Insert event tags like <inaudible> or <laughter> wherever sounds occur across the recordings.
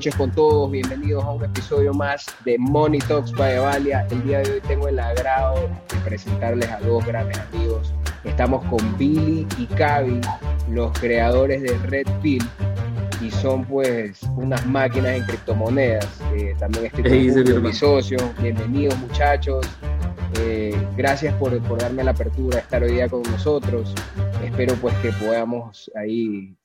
noches con todos, bienvenidos a un episodio más de Money Talks by Valia. El día de hoy tengo el agrado de presentarles a dos grandes amigos. Estamos con Billy y Cavi, los creadores de Red Pill, y son pues unas máquinas en criptomonedas. Eh, también estoy con mi socio. Bienvenidos muchachos. Eh, gracias por, por, darme la apertura de estar hoy día con nosotros. Espero pues que podamos ahí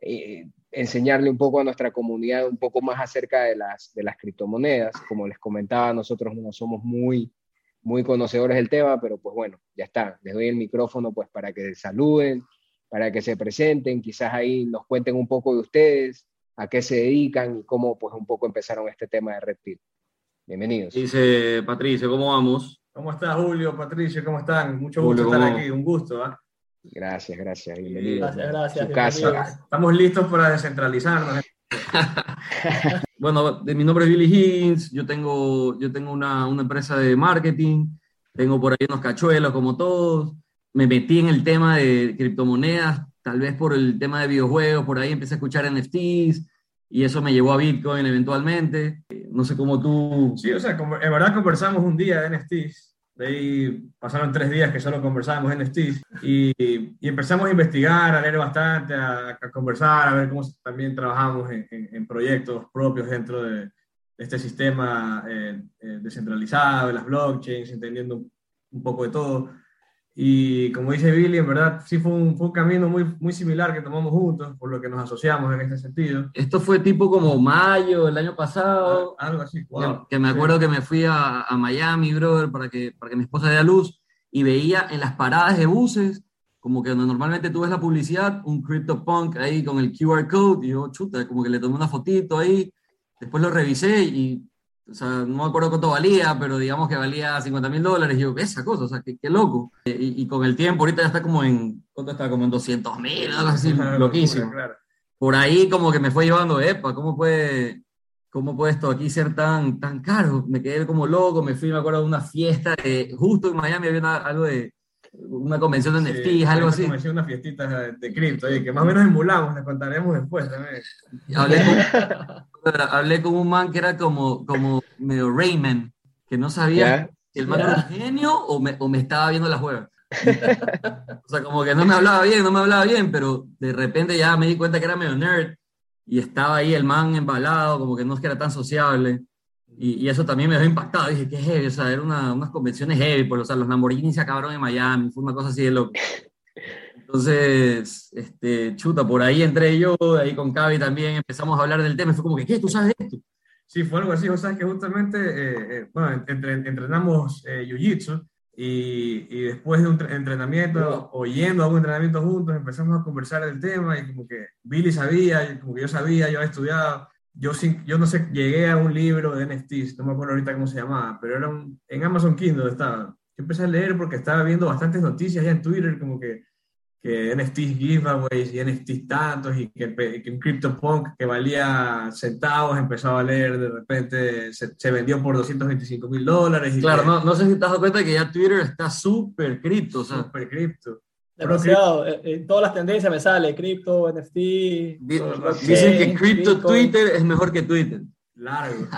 eh, enseñarle un poco a nuestra comunidad un poco más acerca de las, de las criptomonedas. Como les comentaba, nosotros no somos muy, muy conocedores del tema, pero pues bueno, ya está. Les doy el micrófono pues para que saluden, para que se presenten, quizás ahí nos cuenten un poco de ustedes, a qué se dedican y cómo pues un poco empezaron este tema de Red Pill. Bienvenidos. Dice Patricio, ¿cómo vamos? ¿Cómo estás, Julio? Patricio, ¿cómo están? Mucho gusto estar aquí, un gusto. ¿ah? Gracias, gracias, bienvenido. Gracias, gracias. Estamos listos para descentralizarnos. <laughs> bueno, mi nombre es Billy Higgins, yo tengo, yo tengo una, una, empresa de marketing, tengo por ahí unos cachuelos como todos, me metí en el tema de criptomonedas, tal vez por el tema de videojuegos, por ahí empecé a escuchar NFTs y eso me llevó a Bitcoin eventualmente. No sé cómo tú... Sí, o sea, en verdad conversamos un día de NFTs de ahí pasaron tres días que solo conversábamos en Steve y, y, empezamos a investigar, a leer bastante, a, conversar, a ver cómo también trabajamos en, en, proyectos propios dentro de, este sistema eh, eh, descentralizado, de las blockchains, entendiendo un poco de todo. Y como dice Billy, en verdad sí fue un, fue un, camino muy, muy similar que tomamos juntos, por lo que nos asociamos en este sentido. Esto fue tipo como mayo el año pasado. Ah, algo así, Que, me acuerdo que me fui a, a, Miami, brother, para que, para que mi esposa dé a luz y veía en las paradas de buses, como que normalmente tú ves la publicidad, un CryptoPunk ahí con el QR code, y yo, chuta, como que le tomé una fotito ahí, después lo revisé y o sea, no me acuerdo cuánto valía, pero digamos que valía 50 mil dólares. Y yo, esa cosa, o sea, qué, qué loco. Y, y, con el tiempo, ahorita ya está como en, ¿cuánto está? Como en 200 mil, algo así, loquísimo. Por ahí como que me fue llevando, epa, ¿cómo puede, cómo puede esto aquí ser tan, tan caro? Me quedé como loco, me fui, me acuerdo de una fiesta, justo en Miami había algo de, una convención de NFTs, algo así. Convención, una fiestita de cripto, que más o menos emulamos, les contaremos después también. Hablé con, <laughs> hablé con un man que era como, como medio Rayman, que no sabía si el man era un genio o me, o me estaba viendo la juega. <laughs> o sea, como que no me hablaba bien, no me hablaba bien, pero de repente ya me di cuenta que era medio nerd y estaba ahí el man embalado, como que no es que era tan sociable. Y, eso también me dejó impactado. Dije, qué heavy, o sea, eran una, unas convenciones heavy, por, o sea, los Lamborghini se acabaron en Miami, fue una cosa así de loco. Entonces, este, chuta, por ahí entré yo, ahí con Cavi también empezamos a hablar del tema, fue como que, ¿qué? ¿Tú sabes esto? Sí, fue algo así, o sea, que justamente, eh, eh, bueno, entrenamos eh, Jiu-Jitsu y, y, después de un entrenamiento, oyendo algún entrenamiento juntos, empezamos a conversar del tema y como que Billy sabía, como que yo sabía, yo había estudiado, yo, yo no sé, llegué a un libro de NFTs, no me acuerdo ahorita cómo se llamaba, pero era en Amazon Kindle estaba. Yo empecé a leer porque estaba viendo bastantes noticias ya en Twitter, como que, que NFTs giveaways y NFTs tantos, y que, que un CryptoPunk que valía centavos empezó a valer, de repente se, se vendió por 225 mil dólares. Claro, no, no sé si te has dado cuenta que ya Twitter está súper cripto. O sea, súper cripto. Demasiado. En, eh, todas las tendencias me sale cripto, NFT. Dicen que cripto Twitter es mejor que Twitter. Largo.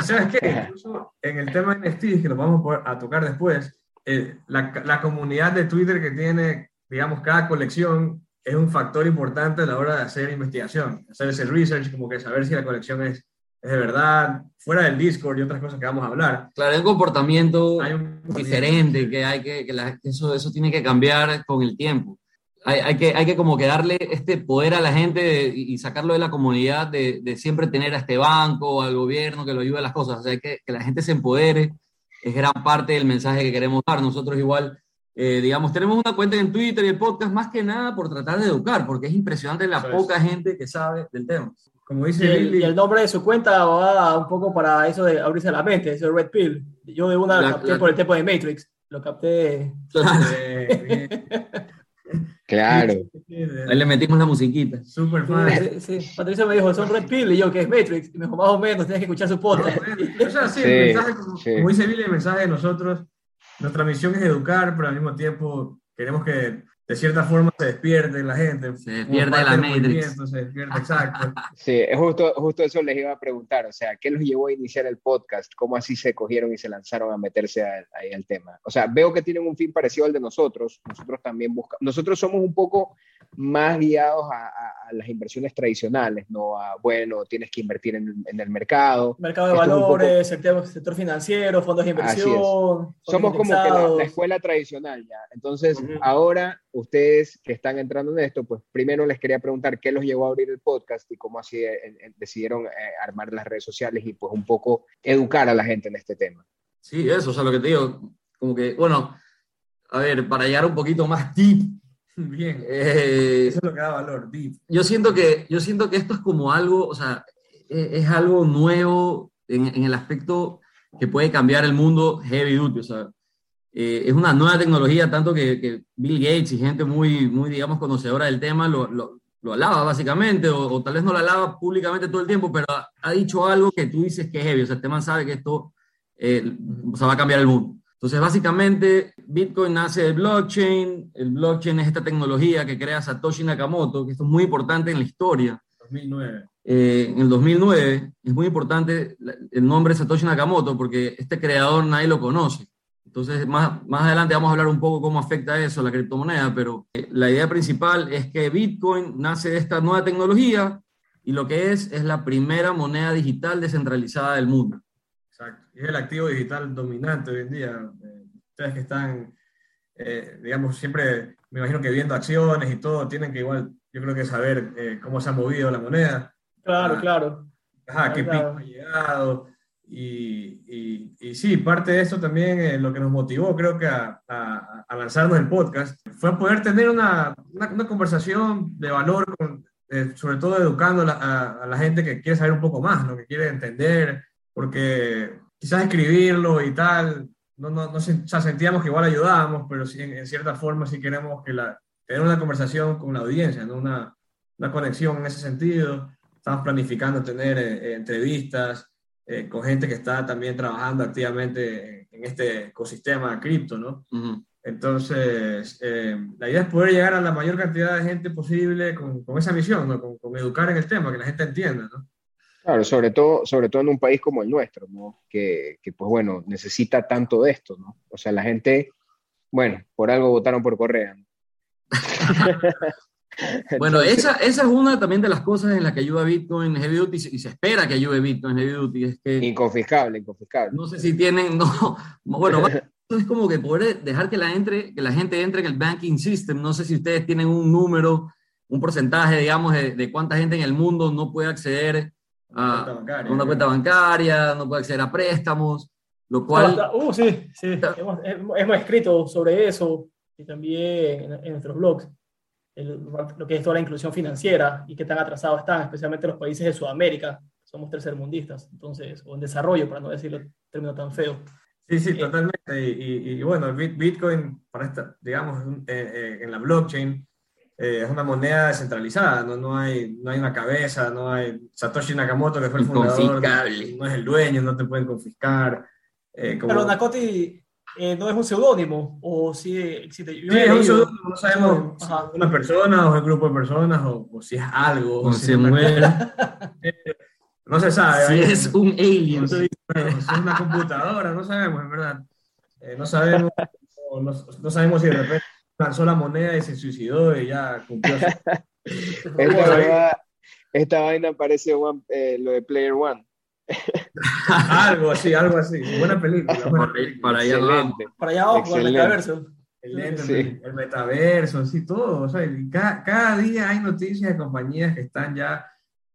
¿Y sabes qué? Incluso en el tema de NFT, que lo vamos a tocar después, eh, la, la, comunidad de Twitter que tiene, digamos, cada colección es un factor importante a la hora de hacer investigación, hacer ese research, como que saber si la colección es es de verdad, fuera del Discord y otras cosas que vamos a hablar. Claro, hay un comportamiento diferente, que, hay que, que eso, eso tiene que cambiar con el tiempo. Hay, hay, que, hay que como que darle este poder a la gente y sacarlo de la comunidad de, de, siempre tener a este banco o al gobierno que lo ayude a las cosas. O sea, hay que, que la gente se empodere, es gran parte del mensaje que queremos dar. Nosotros igual, eh, digamos, tenemos una cuenta en Twitter y el podcast más que nada por tratar de educar, porque es impresionante la poca gente que sabe del tema. Como dice y el, nombre de su cuenta va un poco para eso de abrirse la mente, ese Red Pill. Yo de una capté por el tiempo de Matrix. Lo capté. Claro. <laughs> Ahí le metimos la musiquita. Super fan. Sí, Patricio me dijo, son Red Pill, y yo, que es Matrix? Y me dijo, más o menos, tienes que escuchar su podcast. o sea, sí, el mensaje, como, dice Billy, el mensaje de nosotros, nuestra misión es educar, pero al mismo tiempo queremos que de cierta forma se despierte la gente. Se despierte la Matrix. Se despierta, exacto. <laughs> Sí, justo, justo eso les iba a preguntar, o sea, ¿qué los llevó a iniciar el podcast? ¿Cómo así se cogieron y se lanzaron a meterse ahí al tema? O sea, veo que tienen un fin parecido al de nosotros, nosotros también buscamos, nosotros somos un poco más guiados a, las inversiones tradicionales, no a, bueno, tienes que invertir en, el mercado. Mercado de valores, sector, financiero, fondos de inversión. Somos como que la, escuela tradicional ya. Entonces, ahora ustedes que están entrando en esto, pues primero les quería preguntar qué los llevó a abrir el podcast y cómo así eh, eh, decidieron eh, armar las redes sociales y pues un poco educar a la gente en este tema. Sí, eso, o sea, lo que te digo, como que, bueno, a ver, para llegar un poquito más <laughs> deep. Bien, eso es lo que da valor, deep. Yo siento que, yo siento que esto es como algo, o sea, es, es algo nuevo en, en el aspecto que puede cambiar el mundo heavy duty, o sea, eh, es una nueva tecnología, tanto que, Bill Gates y gente muy, muy digamos, conocedora del tema lo, lo, lo alaba básicamente, o, tal vez no lo alaba públicamente todo el tiempo, pero ha, dicho algo que tú dices que es heavy, o sea, este man sabe que esto eh, va a cambiar el mundo. Entonces, básicamente, Bitcoin nace del blockchain, el blockchain es esta tecnología que crea Satoshi Nakamoto, que esto es muy importante en la historia. 2009. Eh, en el 2009 es muy importante el nombre Satoshi Nakamoto porque este creador nadie lo conoce. Entonces, más, más adelante vamos a hablar un poco cómo afecta eso a la criptomoneda, pero eh, la idea principal es que Bitcoin nace de esta nueva tecnología y lo que es es la primera moneda digital descentralizada del mundo. Exacto. Es el activo digital dominante hoy en día. Eh, ustedes que están, eh, digamos, siempre, me imagino que viendo acciones y todo, tienen que igual, yo creo que saber cómo se ha movido la moneda. Claro, ah, claro. Ajá, qué pico ha llegado y, y, sí, parte de eso también lo que nos motivó, creo que a, a, lanzarnos el podcast, fue poder tener una, una, conversación de valor, eh, sobre todo educando a, la gente que quiere saber un poco más, lo que quiere entender, porque quizás escribirlo y tal, no, no, no sentíamos que igual ayudábamos, pero sí, en, cierta forma sí queremos que la, tener una conversación con la audiencia, ¿no? una, una conexión en ese sentido. Estamos planificando tener eh, entrevistas eh, con gente que está también trabajando activamente en, este ecosistema cripto, ¿no? Entonces, eh, la idea es poder llegar a la mayor cantidad de gente posible con, con esa misión, ¿no? Con, con, educar en el tema, que la gente entienda, ¿no? Claro, sobre todo, sobre todo en un país como el nuestro, ¿no? Que, que, pues bueno, necesita tanto de esto, ¿no? O sea, la gente, bueno, por algo votaron por Correa. ¿no? <laughs> <laughs> Bueno, esa, esa es una también de las cosas en las que ayuda Bitcoin Heavy Duty y se espera que ayude Bitcoin Heavy Duty. Es que, inconfiscable, inconfiscable. No sé si tienen, no, bueno, <laughs> es como que poder dejar que la, entre, que la gente entre en el banking system. No sé si ustedes tienen un número, un porcentaje, digamos, de, de cuánta gente en el mundo no puede acceder a, una cuenta bancaria, no puede acceder a préstamos, lo cual... Uh, sí, sí, hemos, hemos escrito sobre eso y también en nuestros blogs lo que es toda la inclusión financiera y qué tan atrasados están, especialmente los países de Sudamérica, somos tercermundistas, entonces, o en desarrollo, para no decirlo término tan feo. Sí, sí, eh, totalmente. Y, y, bueno, Bitcoin, para esta, digamos, eh, eh, en la blockchain, es una moneda descentralizada, ¿no? No, hay, no hay una cabeza, no hay Satoshi Nakamoto, que fue el fundador, no es el dueño, no te pueden confiscar. Pero Nakoti eh, no es un seudónimo, o si existe. Sí, es un seudónimo, no sabemos si es una persona o es un grupo de personas, o, o si es algo. O, si se muere. <laughs> no se sabe. Si es un alien. <laughs> si es una computadora, no sabemos, en verdad. Eh, no sabemos, no, no, sabemos si de repente lanzó la moneda y se suicidó y ya cumplió. <laughs> esta, esta, vaina parece eh, lo de Player One. <laughs> algo así, algo así. Buena película. Para, allá Para allá abajo, el metaverso. El, metaverso, así todo. O sea, cada, día hay noticias de compañías que están ya.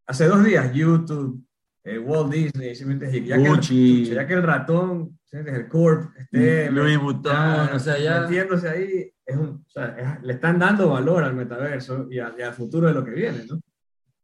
Hace dos días, YouTube, eh, Walt Disney, ya, Que, ya que el ratón, el Corp, este, Louis Vuitton, o sea, ya. Metiéndose ahí, es un, o sea, le están dando valor al metaverso y, y al futuro de lo que viene, ¿no?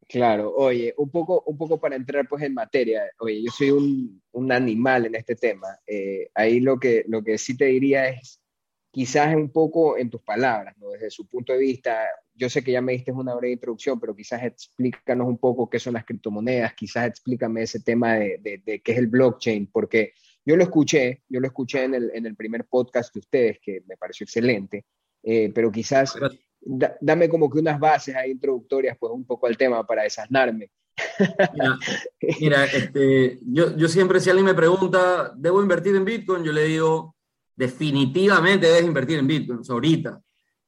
Claro, oye, un poco, un poco para entrar pues en materia, oye, yo soy un, un animal en este tema, eh, ahí lo que, lo que sí te diría es, quizás un poco en tus palabras, ¿no? desde su punto de vista, yo sé que ya me diste una breve introducción, pero quizás explícanos un poco qué son las criptomonedas, quizás explícame ese tema de, de, qué es el blockchain, porque yo lo escuché, yo lo escuché en el, en el primer podcast de ustedes, que me pareció excelente, eh, pero quizás dame como que unas bases ahí introductorias, pues un poco al tema para desasnarme. <laughs> Mira, este, yo, yo siempre si alguien me pregunta, ¿debo invertir en Bitcoin? Yo le digo, definitivamente debes invertir en Bitcoin, ahorita,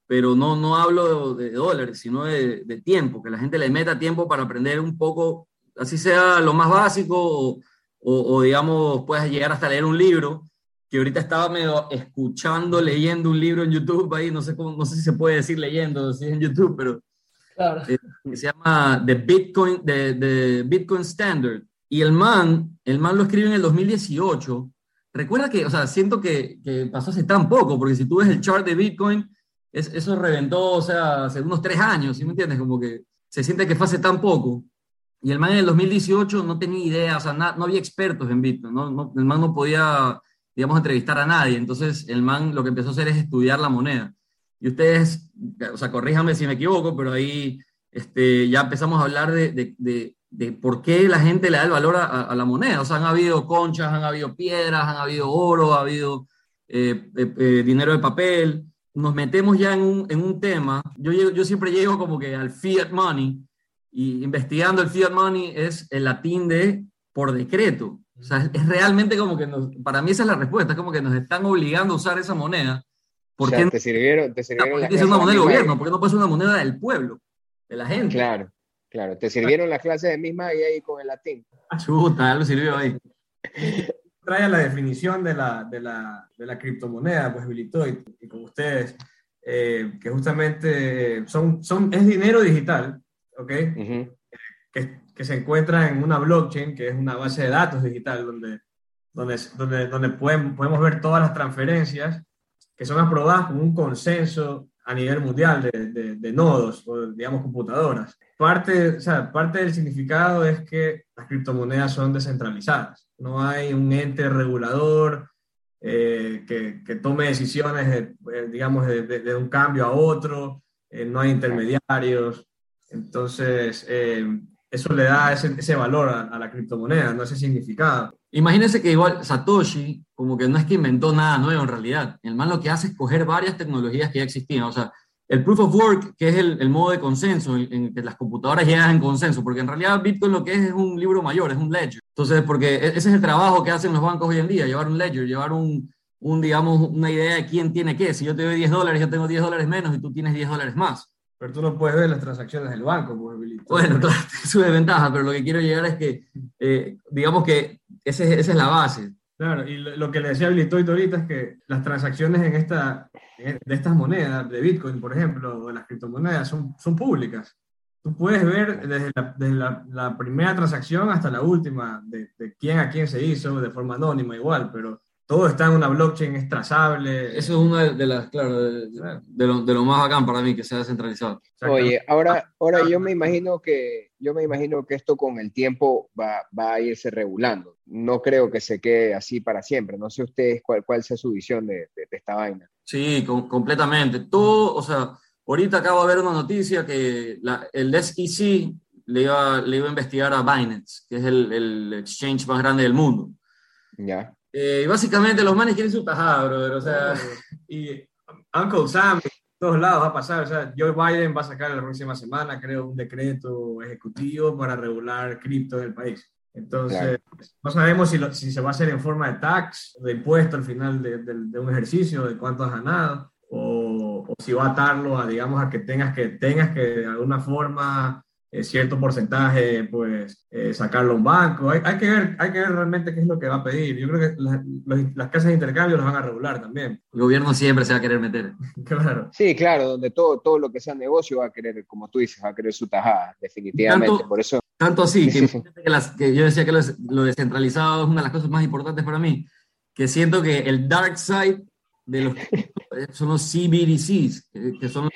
pero no, no hablo de, dólares, sino de, de, tiempo, que la gente le meta tiempo para aprender un poco, así sea lo más básico o, o, digamos, puedas llegar hasta leer un libro, que ahorita estaba medio escuchando, leyendo un libro en YouTube ahí, no sé, cómo, no sé si se puede decir leyendo, si es en YouTube, pero eh, se llama The Bitcoin, the, Bitcoin Standard. Y el man, el man lo escribe en el 2018. Recuerda que, o sea, siento que, que pasó hace tan poco, porque si tú ves el chart de Bitcoin, es, eso reventó, o sea, hace unos tres años, ¿sí me entiendes? Como que se siente que fue hace tan poco. Y el man en el 2018 no tenía idea, o sea, no había expertos en Bitcoin, ¿no? el man no podía, digamos, entrevistar a nadie. Entonces, el man lo que empezó a hacer es estudiar la moneda. Y ustedes, o sea, corríjanme si me equivoco, pero ahí este, ya empezamos a hablar de, de, de, por qué la gente le da el valor a, la moneda. O sea, han habido conchas, han habido piedras, han habido oro, ha habido eh, eh, eh, dinero de papel. Nos metemos ya en un, en un tema. Yo, yo siempre llego como que al fiat money, y investigando el fiat money es el latín de por decreto. O sea, es realmente como que nos, para mí esa es la respuesta, es como que nos están obligando a usar esa moneda. ¿Por qué te sirvieron, te sirvieron es una moneda del gobierno, porque no puede ser una moneda del pueblo, de la gente. Claro, claro. Te sirvieron las clases de misma y ahí con el latín. Chuta, algo sirvió ahí. <laughs> Trae la definición de la, de la, de la criptomoneda, pues habilitó y, y con ustedes, eh, que justamente son, son, es dinero digital, ¿ok? que, que, se encuentra en una blockchain, que es una base de datos digital, donde, donde, donde, donde podemos, podemos ver todas las transferencias que son aprobadas con un consenso a nivel mundial de, de, nodos o, digamos, computadoras. Parte, o sea, parte del significado es que las criptomonedas son descentralizadas. No hay un ente regulador eh, que, que, tome decisiones, de, digamos, de, de, un cambio a otro. Eh, no hay intermediarios. Entonces, eh, eso le da ese, valor a, la criptomoneda, no ese significado. Imagínense que igual Satoshi, como que no es que inventó nada nuevo en realidad. El man lo que hace es coger varias tecnologías que ya existían. O sea, el proof of work, que es el, el modo de consenso, en, que las computadoras llegan en consenso, porque en realidad Bitcoin lo que es es un libro mayor, es un ledger. Entonces, porque e, ese es el trabajo que hacen los bancos hoy en día, llevar un ledger, llevar un, un digamos, una idea de quién tiene qué. Si yo te doy 10 dólares, yo tengo 10 dólares menos y tú tienes 10 dólares más. Pero tú no puedes ver las transacciones del banco, pues, Bueno, claro, <laughs> es su desventaja, pero lo que quiero llegar es que, eh, digamos que esa es la base. Claro, y lo, que le decía Bilitoito ahorita es que las transacciones en esta, de estas monedas, de Bitcoin, por ejemplo, o de las criptomonedas, son, son públicas. Tú puedes ver desde, la, desde la, primera transacción hasta la última, de, de, quién a quién se hizo, de forma anónima igual, pero todo está en una blockchain, es trazable. Eso es una de las, claro, de, lo, de, lo, más bacán para mí, que sea descentralizado. Oye, ahora, ahora yo me imagino que yo me imagino que esto con el tiempo va, va, a irse regulando. No creo que se quede así para siempre. No sé ustedes cuál, cuál sea su visión de, de esta vaina. Sí, completamente. Todo, o sea, ahorita acabo de ver una noticia que la, el SEC le iba, le iba a investigar a Binance, que es el, el exchange más grande del mundo. Ya. Eh, básicamente los manes quieren su tajada, brother. O sea, y Uncle Sam, en todos lados va a pasar. O sea, Joe Biden va a sacar la próxima semana, creo, un decreto ejecutivo para regular cripto en el país. Entonces, no sabemos si, si, se va a hacer en forma de tax, de impuesto al final de, de, un ejercicio, de cuánto has ganado, o, o, si va a atarlo a, digamos, a que tengas que, tengas que de alguna forma eh, cierto porcentaje, pues eh, sacarlo a un banco. Hay, hay, que ver, hay que ver realmente qué es lo que va a pedir. Yo creo que las casas de intercambio las van a regular también. El gobierno siempre se va a querer meter. <laughs> claro. Sí, claro, donde todo, todo lo que sea negocio va a querer, como tú dices, va a querer su tajada, definitivamente. Tanto, Por eso... tanto así, que, <laughs> Que, las, que, yo decía que lo, descentralizado es una de las cosas más importantes para mí, que siento que el dark side de los <laughs> son los CBDCs, que, son los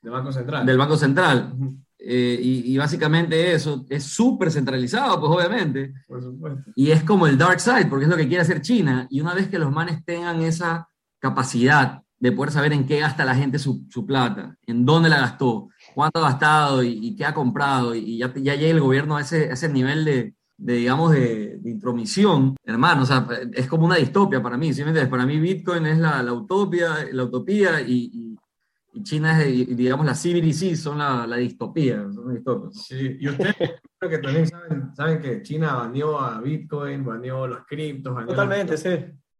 del Banco Central. Del Banco Central. Eh, y, básicamente eso es súper centralizado, pues obviamente. Por supuesto. Y es como el dark side, porque es lo que quiere hacer China. Y una vez que los manes tengan esa capacidad de poder saber en qué gasta la gente su, su plata, en dónde la gastó, cuánto ha gastado y, qué ha comprado, y ya, ya llega el gobierno a ese, ese nivel de, de digamos, de, intromisión, hermano, o sea, es como una distopia para mí, ¿sí me entiendes? Para mí Bitcoin es la, la utopia, la utopía y, y, China es, digamos, la CBDC son la, la distopía, son Sí, y ustedes creo que también saben, saben que China baneó a Bitcoin, baneó los criptos, Totalmente, sí.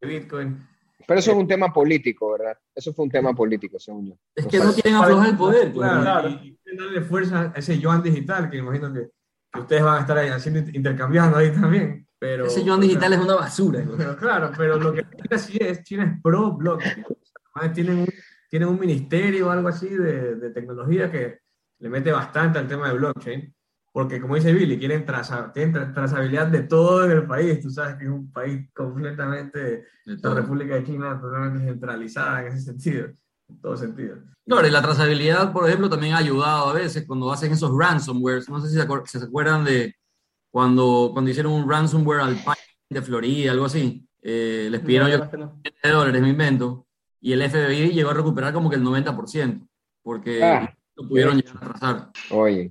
Bitcoin. Pero eso es un tema político, ¿verdad? Eso fue un tema político, según yo. Es que no quieren aflojar el poder. Claro, claro. Y, y darle fuerza a ese yuan digital, que imagino que que ustedes van a estar ahí haciendo, intercambiando ahí también. Pero, Ese yuan digital es una basura. Pero, claro, pero lo que China sí es, China es pro blockchain. Tienen un, tienen un ministerio o algo así de, de, tecnología que le mete bastante al tema de blockchain, porque como dice Billy, quieren, traza, tienen trazabilidad de todo en el país. Tú sabes que es un país completamente, la República de China totalmente centralizada en ese sentido en todo sentido. Claro, y la trazabilidad, por ejemplo, también ha ayudado a veces cuando hacen esos ransomwares. No sé si se, acuerdan de cuando, cuando hicieron un ransomware al país de Florida, algo así. Eh, les pidieron yo no. dólares, me invento, y el FBI llegó a recuperar como que el 90%, porque ah, lo pudieron llegar a trazar. Oye,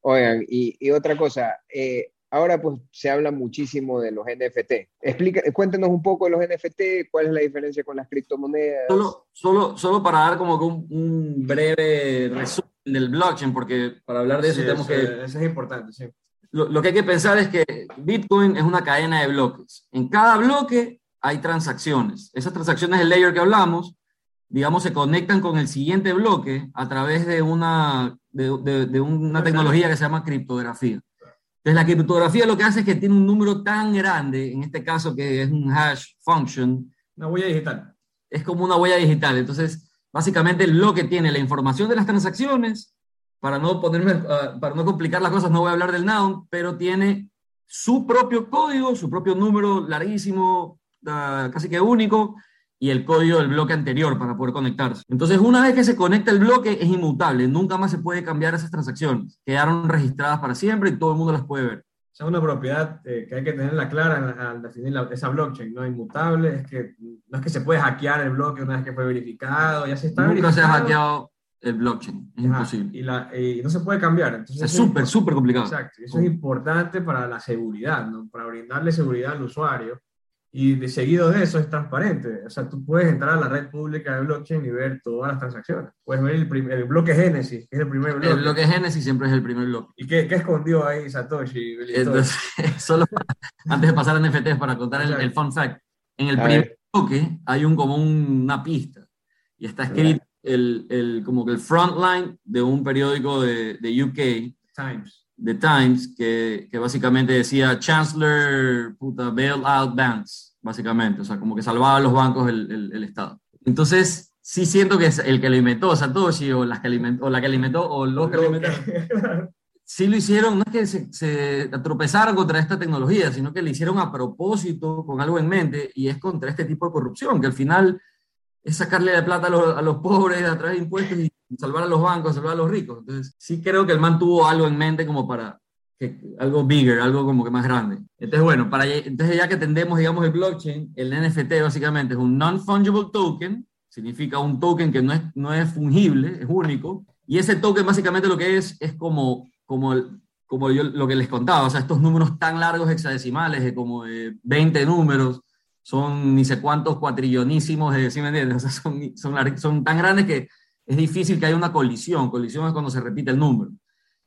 oigan, y, y otra cosa, eh, ahora pues se habla muchísimo de los NFT. Explica, cuéntenos un poco de los NFT, cuál es la diferencia con las criptomonedas. Solo, solo, solo para dar como que un, breve resumen del blockchain, porque para hablar de eso tenemos que... Eso es importante, sí. Lo, lo, que hay que pensar es que Bitcoin es una cadena de bloques. En cada bloque hay transacciones. Esas transacciones del layer que hablamos, digamos, se conectan con el siguiente bloque a través de una, de, de, de una tecnología que se llama criptografía. Entonces, la criptografía lo que hace es que tiene un número tan grande, en este caso que es un hash function. Una huella digital. Es como una huella digital. Entonces, básicamente el bloque tiene la información de las transacciones, para no, ponerme, uh, para no complicar las cosas, no voy a hablar del noun, pero tiene su propio código, su propio número larguísimo, uh, casi que único, y el código del bloque anterior para poder conectarse. Entonces, una vez que se conecta el bloque, es inmutable, nunca más se puede cambiar esas transacciones. Quedaron registradas para siempre y todo el mundo las puede ver. es una propiedad eh, que hay que tenerla clara al definir esa blockchain, ¿no? Inmutable, es que no es que se puede hackear el bloque una vez que fue verificado, ya se está Nunca se ha hackeado el blockchain, es imposible. Y, la, y, no se puede cambiar. Entonces, es súper, súper complicado. Exacto, eso es importante para la seguridad, ¿no? Para brindarle seguridad al usuario y de seguido de eso es transparente. O sea, tú puedes entrar a la red pública de blockchain y ver todas las transacciones. Puedes ver el, primer, el bloque Génesis, que es el primer bloque. El bloque Génesis siempre es el primer bloque. ¿Y qué, qué escondió ahí Satoshi? Entonces, <laughs> solo antes de pasar a NFTs para contar el, el, fun fact. En el primer bloque hay un, como una pista y está escrito el, el, como que el frontline de un periódico de, de UK. Times. The Times, que, que básicamente decía Chancellor puta, bailout banks, básicamente, o sea, como que salvaba a los bancos el, el, el, Estado. Entonces, sí siento que es el que lo inventó Satoshi, o, las que alimentó, o la que alimentó, o los que alimentaron, <laughs> sí lo hicieron, no es que se, se tropezaron contra esta tecnología, sino que lo hicieron a propósito, con algo en mente, y es contra este tipo de corrupción, que al final es sacarle la plata a los, a los pobres a través de impuestos y salvar a los bancos, salvar a los ricos. Entonces, sí creo que el man tuvo algo en mente como para que, algo bigger, algo como que más grande. Entonces, bueno, para, entonces ya que tendemos, digamos, el blockchain, el NFT básicamente es un non-fungible token, significa un token que no es, no es fungible, es único, y ese token básicamente lo que es es como, como, como yo lo que les contaba, o sea, estos números tan largos hexadecimales de como de 20 números, son ni sé cuántos cuatrillonísimos, de, ¿sí me entiendes? O sea, son, son, son tan grandes que es difícil que haya una colisión. Colisión es cuando se repite el número.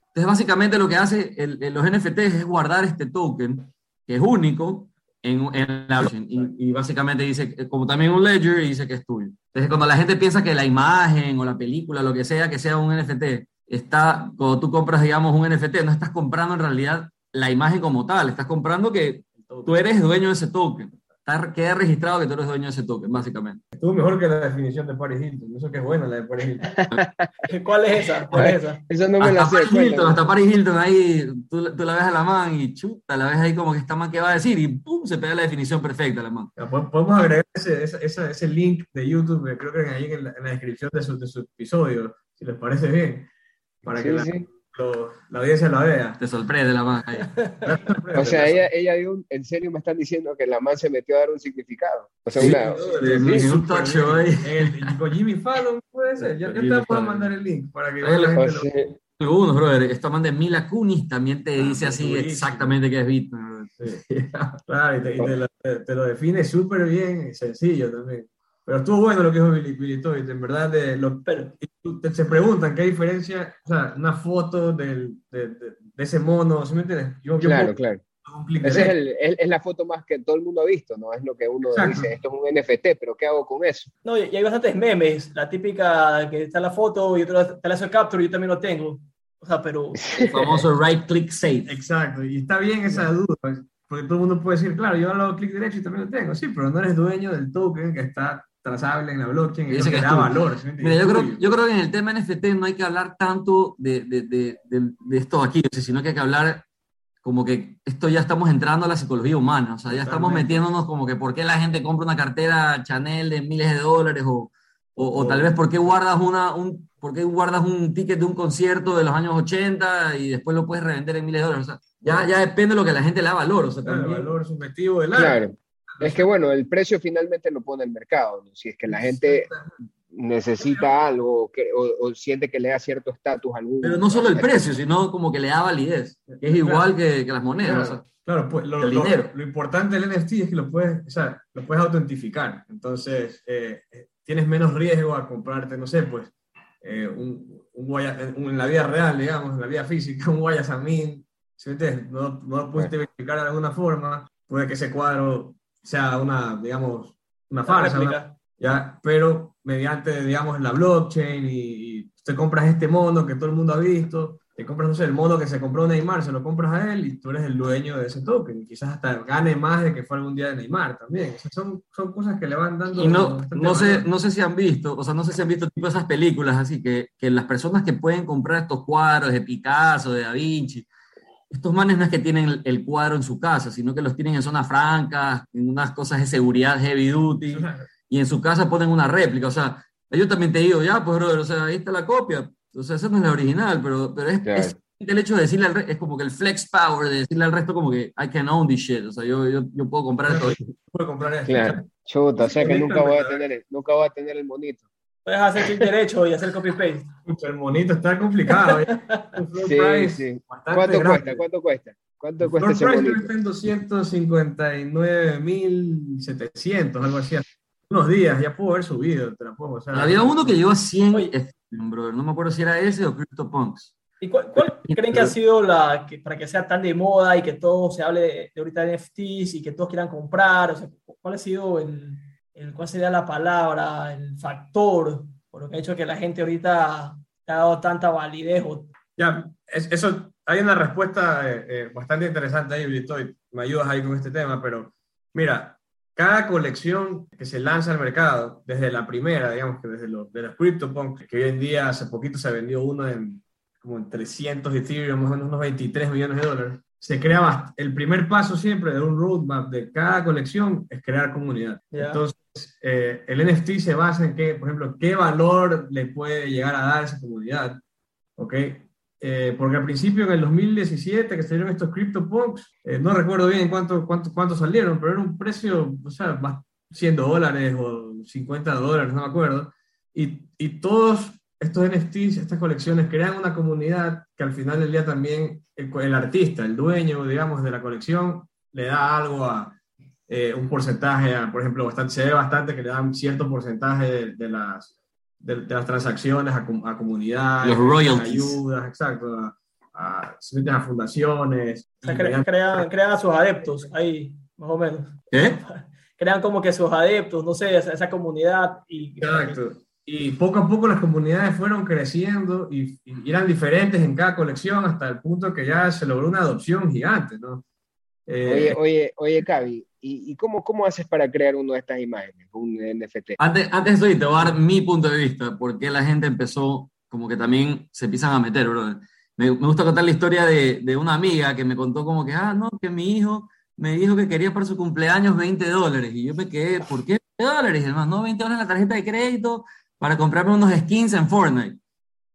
Entonces, básicamente lo que hace el, el, los NFTs es guardar este token, que es único, en, en la blockchain. Y, y, básicamente dice, como también un ledger, y dice que es tuyo. Entonces, cuando la gente piensa que la imagen o la película, lo que sea, que sea un NFT, está, cuando tú compras, digamos, un NFT, no estás comprando en realidad la imagen como tal, estás comprando que tú eres dueño de ese token queda registrado que tú eres dueño de ese token, básicamente. Estuvo mejor que la definición de Paris Hilton. Eso que es buena la de Paris Hilton. <laughs> ¿Cuál es esa? ¿Cuál es esa? <laughs> Eso no me la sé. Paris Hilton, hasta Paris Hilton ahí, tú, tú, la ves a la man y chuta, la ves ahí como que está man que va a decir y pum, se pega la definición perfecta la man. Podemos agregar ese, ese, ese, link de YouTube, creo que ahí en la, en la descripción de su, de su, episodio, si les parece bien, para sí, que la, sí lo, la audiencia la vea. Te sorprende la man. <laughs> o sea, ella, ella dio un, en serio me están diciendo que la man se metió a dar un significado. O sea, sí, una, sí, sí, un touch ahí. Con Jimmy Fallon puede ser. Ya, ya te puedo mandar el link para que la gente lo Algunos, brother. Esta man de Mila Kunis también te dice así exactamente qué es Bitcoin. <laughs> claro, y, te, lo, te, lo, define súper bien y sencillo también. Pero estuvo bueno lo que dijo Billy, Billy en verdad, de lo, se preguntan qué diferencia, o sea, una foto del, de, de, ese mono, ¿sí me entiendes? Yo, claro, claro. Esa es, el, es, la foto más que todo el mundo ha visto, ¿no? Es lo que uno dice, esto es un NFT, pero ¿qué hago con eso? No, y hay bastantes memes, la típica que está la foto y otro te la hace capture, yo también lo tengo. O sea, pero... <laughs> El famoso right click save. Exacto, y está bien esa duda, pues, porque todo el mundo puede decir, claro, yo hago clic derecho y también lo tengo, sí, pero no eres dueño del token que está trazable en la blockchain y eso que, da valor. Mira, yo creo, yo creo que en el tema NFT no hay que hablar tanto de, de, de, de esto aquí, sino que hay que hablar como que esto ya estamos entrando a la psicología humana, o sea, ya estamos metiéndonos como que por qué la gente compra una cartera Chanel de miles de dólares o, o, o tal vez por qué guardas una, un, por qué guardas un ticket de un concierto de los años 80 y después lo puedes revender en miles de dólares. O sea, ya, ya depende de lo que la gente le da valor. O sea, El valor subjetivo del arte. Claro. Es que bueno, el precio finalmente lo pone el mercado. Si es que la gente necesita algo que, o, siente que le da cierto estatus a algún... Pero no solo el precio, sino como que le da validez, que es igual que, que, las monedas. Claro, pues lo, lo, lo, importante del NFT es que lo puedes, o sea, lo puedes autentificar. Entonces, eh, eh, tienes menos riesgo a comprarte, no sé, pues, eh, un, un, en la vida real, digamos, en la vida física, <laughs> un Guayasamín, si no, no lo puedes verificar de alguna forma, puede que ese cuadro sea una, digamos, una farsa, ¿ya? pero mediante, digamos, la blockchain y, y, te compras este mono que todo el mundo ha visto, te compras, no sé, el mono que se compró Neymar, se lo compras a él y tú eres el dueño de ese token. Y quizás hasta gane más de que fue algún día de Neymar también. son, son cosas que le van dando... Y no, no, sé, no sé si han visto, o sea, no sé si han visto tipo esas películas así, que, que las personas que pueden comprar estos cuadros de Picasso, de Da Vinci, estos manes no es que tienen el cuadro en su casa, sino que los tienen en zonas francas, en unas cosas de seguridad heavy duty, y en su casa ponen una réplica. O sea, yo también te digo, ya, pues, brother, o sea, ahí está la copia. O sea, esa no es la original, pero, pero es, el hecho de decirle al resto, es como que el flex power, de decirle al resto como que I can own this shit. O sea, yo, yo, yo puedo comprar esto. Puedo comprar esto. Claro, chuta, o sea que nunca voy, a tener, nunca voy a tener el monito. Puedes hacer clic derecho y hacer copy-paste. El monito está complicado. ¿eh? <laughs> sí, sí. ¿Cuánto cuesta? ¿Cuánto cuesta? ¿Cuánto cuesta ese monito? está en 259.700, algo así. Unos días, ya pudo haber subido. Te la puedo, Había uno que llegó a 100, brother. No me acuerdo si era ese o CryptoPunks. ¿Y cuál, creen que ha sido la, que, para que sea tan de moda y que todo se hable de, ahorita de NFTs y que todos quieran comprar? O sea, ¿Cuál ha sido el, el, cuál sería la palabra, el factor por lo que ha hecho que la gente ahorita ha dado tanta validez? Ya, eso, hay una respuesta eh, eh, bastante interesante ahí, Britoy, me ayudas ahí con este tema, pero mira, cada colección que se lanza al mercado, desde la primera, digamos que desde los, de los CryptoPunks, que hoy en día hace poquito se vendió uno en como en 300 Ethereum, más o menos unos 23 millones de dólares, se crea el primer paso siempre de un roadmap de cada colección es crear comunidad. Entonces, eh, el NFT se basa en qué, por ejemplo, qué valor le puede llegar a dar a esa comunidad. ¿Ok? Eh, porque al principio, en el 2017, que salieron estos CryptoPunks, eh, no recuerdo bien cuánto, cuánto, cuánto salieron, pero era un precio, o sea, 100 dólares o 50 dólares, no me acuerdo. Y, y todos estos NFTs, estas colecciones, crean una comunidad que al final del día también el, artista, el dueño, digamos, de la colección, le da algo a eh, un porcentaje, por ejemplo, bastante, se ve bastante que le dan cierto porcentaje de, las, de, las transacciones a, a comunidades, Los royalties. ayudas, exacto, a, a, a fundaciones. crean, crean, a sus adeptos ahí, más o menos. ¿Qué? <laughs> Crean como que sus adeptos, no sé, esa, esa comunidad. Y, exacto y poco a poco las comunidades fueron creciendo y, eran diferentes en cada colección hasta el punto que ya se logró una adopción gigante, ¿no? Eh, oye, oye, oye, Cavi, ¿y, y cómo, cómo, haces para crear una de estas imágenes, un NFT? Antes, antes de te voy a dar mi punto de vista, porque la gente empezó, como que también se empiezan a meter, bro. Me, me gusta contar la historia de, de, una amiga que me contó como que, ah, no, que mi hijo me dijo que quería para su cumpleaños 20 dólares. Y yo me quedé, ¿por qué 20 dólares? Además, no, 20 dólares en la tarjeta de crédito, para comprarme unos skins en Fortnite.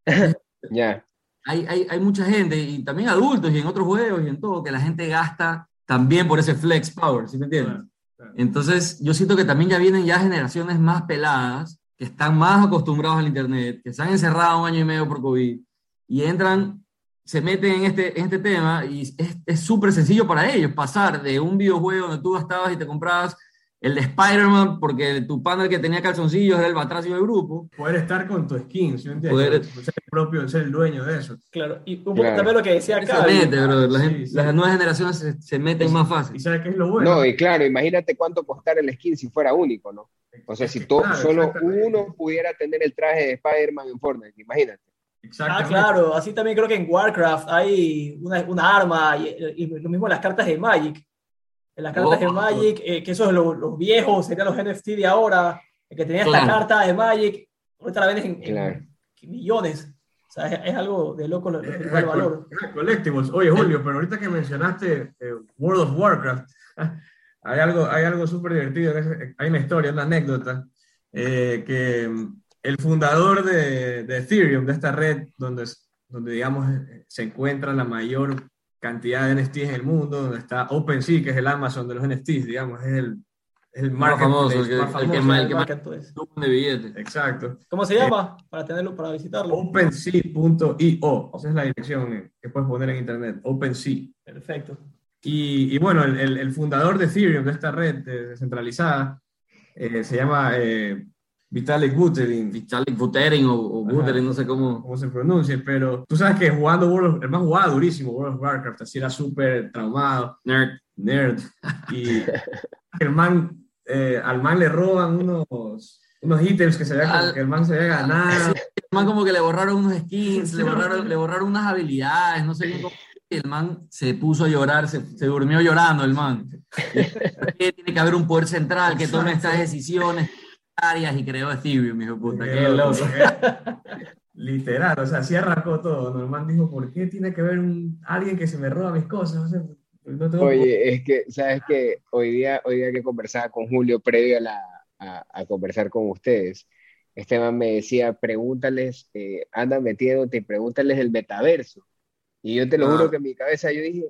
<laughs> Ya. Hay, hay, hay, mucha gente, y también adultos, y en otros juegos, y en todo, que la gente gasta también por ese flex power, ¿sí me entiendes? Entonces, yo siento que también ya vienen ya generaciones más peladas, que están más acostumbrados al Internet, que se han encerrado un año y medio por COVID, y entran, se meten en este, en este tema y es súper sencillo para ellos pasar de un videojuego donde tú estabas y te comprabas el de Spider-Man, porque tu pana que tenía calzoncillos era el batracio del grupo. Poder estar con tu skin, ¿sí Poder... Ser el propio, ser el dueño de eso. Claro, y un poco también lo que decía acá. Las, nuevas generaciones se, meten más fácil. ¿Y sabes qué es lo bueno? No, y claro, imagínate cuánto costara el skin si fuera único, ¿no? O sea, si solo uno pudiera tener el traje de Spider-Man en Fortnite, imagínate. Ah, claro, así también creo que en Warcraft hay una, una arma y, y, lo mismo las cartas de Magic en las cartas de oh. Magic, eh, que esos los, los, viejos serían los NFT de ahora, el que tenía esta carta de Magic, ahorita la vendes en, millones. O sea, es, algo de loco el, el valor. Collectibles. Oye, Julio, pero ahorita que mencionaste eh, World of Warcraft, <laughs> hay algo, hay algo súper divertido. Hay una historia, una anécdota, eh, que mm, el fundador de, de, Ethereum, de esta red, donde, donde digamos se encuentra la mayor cantidad de NFTs en el mundo, donde está OpenSea, que es el Amazon de los NFTs, digamos, es el, es el más famoso, el, que, más famoso, el que, más, de billetes. Exacto. ¿Cómo se llama? para tenerlo, para visitarlo. OpenSea.io, esa es la dirección que puedes poner en internet, OpenSea. Perfecto. Y, y bueno, el, el, fundador de Ethereum, de esta red descentralizada, eh, se llama eh, Vitalik Buterin. Vitalik Buterin o, o Buterin, no sé cómo. cómo se pronuncia, pero tú sabes que jugando World of, el más jugaba durísimo World of Warcraft, así era súper traumado. Nerd. Nerd. Y <laughs> el man, eh, al man le roban unos, unos ítems que se ve como que el man se había ganado. el man como que le borraron unos skins, le, borraron, le borraron unas habilidades, no sé bien cómo el man se puso a llorar, se, se durmió llorando el man. <laughs> Tiene que haber un poder central que tome estas decisiones y creó Ethereum, hijo puta, qué loco. Literal, o sea, así arrancó todo. Norman dijo, ¿por qué tiene que haber un, alguien que se me roba mis cosas? Oye, es que, ¿sabes que Hoy día, hoy día que conversaba con Julio previo a, la, a, conversar con ustedes, Esteban me decía, pregúntales, eh, anda metiéndote y pregúntales el metaverso. Y yo te lo juro ah. que en mi cabeza yo dije,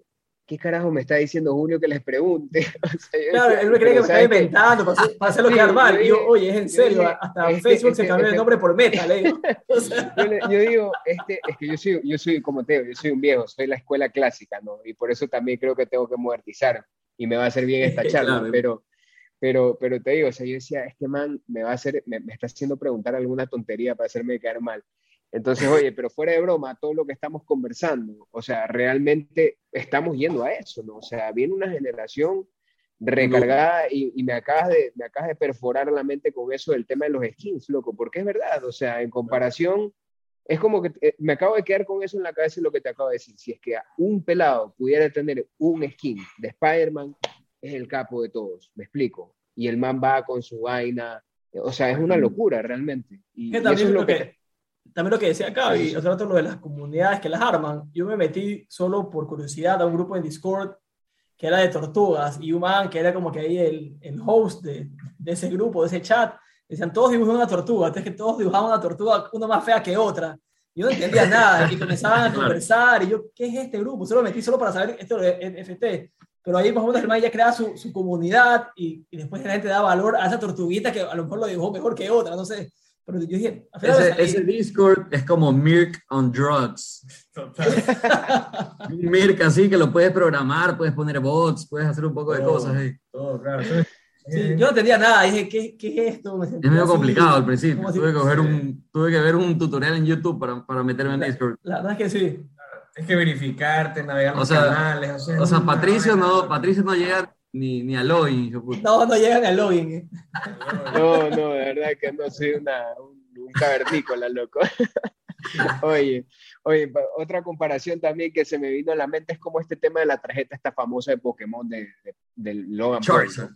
¿qué carajo me está diciendo Julio que les pregunte? <laughs> claro, él me cree que me está inventando para, para hacerlo quedar mal. Y yo, oye, es en serio, hasta Facebook se cambió el nombre por Meta, le digo. <laughs> yo, digo, este, es que yo soy, yo soy como Teo, yo soy un viejo, soy la escuela clásica, ¿no? Y por eso también creo que tengo que modernizar y me va a hacer bien esta <laughs> charla, pero, pero, pero te digo, o sea, yo decía, este man me va a hacer, me, me está haciendo preguntar alguna tontería para hacerme quedar mal. Entonces, oye, pero fuera de broma, todo lo que estamos conversando, o sea, realmente estamos yendo a eso, ¿no? O sea, viene una generación recargada y, me, acabas de, me acabas de perforar la mente con eso del tema de los skins, loco, porque es verdad, o sea, en comparación, es como que eh, me acabo de quedar con eso en la cabeza y lo que te acabo de decir, si es que un pelado pudiera tener un skin de Spider-Man, es el capo de todos, me explico, y el man va con su vaina, o sea, es una locura realmente. Y, eso es lo que también lo que decía acá, y otro lo de las comunidades que las arman, yo me metí solo por curiosidad a un grupo en Discord que era de tortugas, y un man que era como que ahí el, el host de, de, ese grupo, de ese chat, decían, todos dibujan una tortuga, entonces que todos dibujaban una tortuga, una más fea que otra. Yo no entendía nada, y comenzaban a <laughs> conversar, y yo, ¿qué es este grupo? Solo me metí solo para saber esto de NFT. Pero ahí más o menos el man ya crea su, su comunidad, y, y después la gente da valor a esa tortuguita que a lo mejor lo dibujó mejor que otra, no sé ese, Discord es como Mirk on drugs. <laughs> un Mirk así que lo puedes programar, puedes poner bots, puedes hacer un poco de cosas ahí. Todo, claro. yo no entendía nada, dije, ¿qué, qué es esto? es medio complicado al principio, tuve que, un, tuve que ver un tutorial en YouTube para, para meterme en Discord. La, verdad es que sí. Es que verificarte, navegar los canales. O sea, o sea Patricio, no, Patricio no llega ni, ni a login. No, no llegan al login. Eh. No, no, de verdad que no soy una, un, cavernícola, loco. <laughs> Oye, oye, otra comparación también que se me vino a la mente es como este tema de la tarjeta esta famosa de Pokémon de, del Logan Charizard.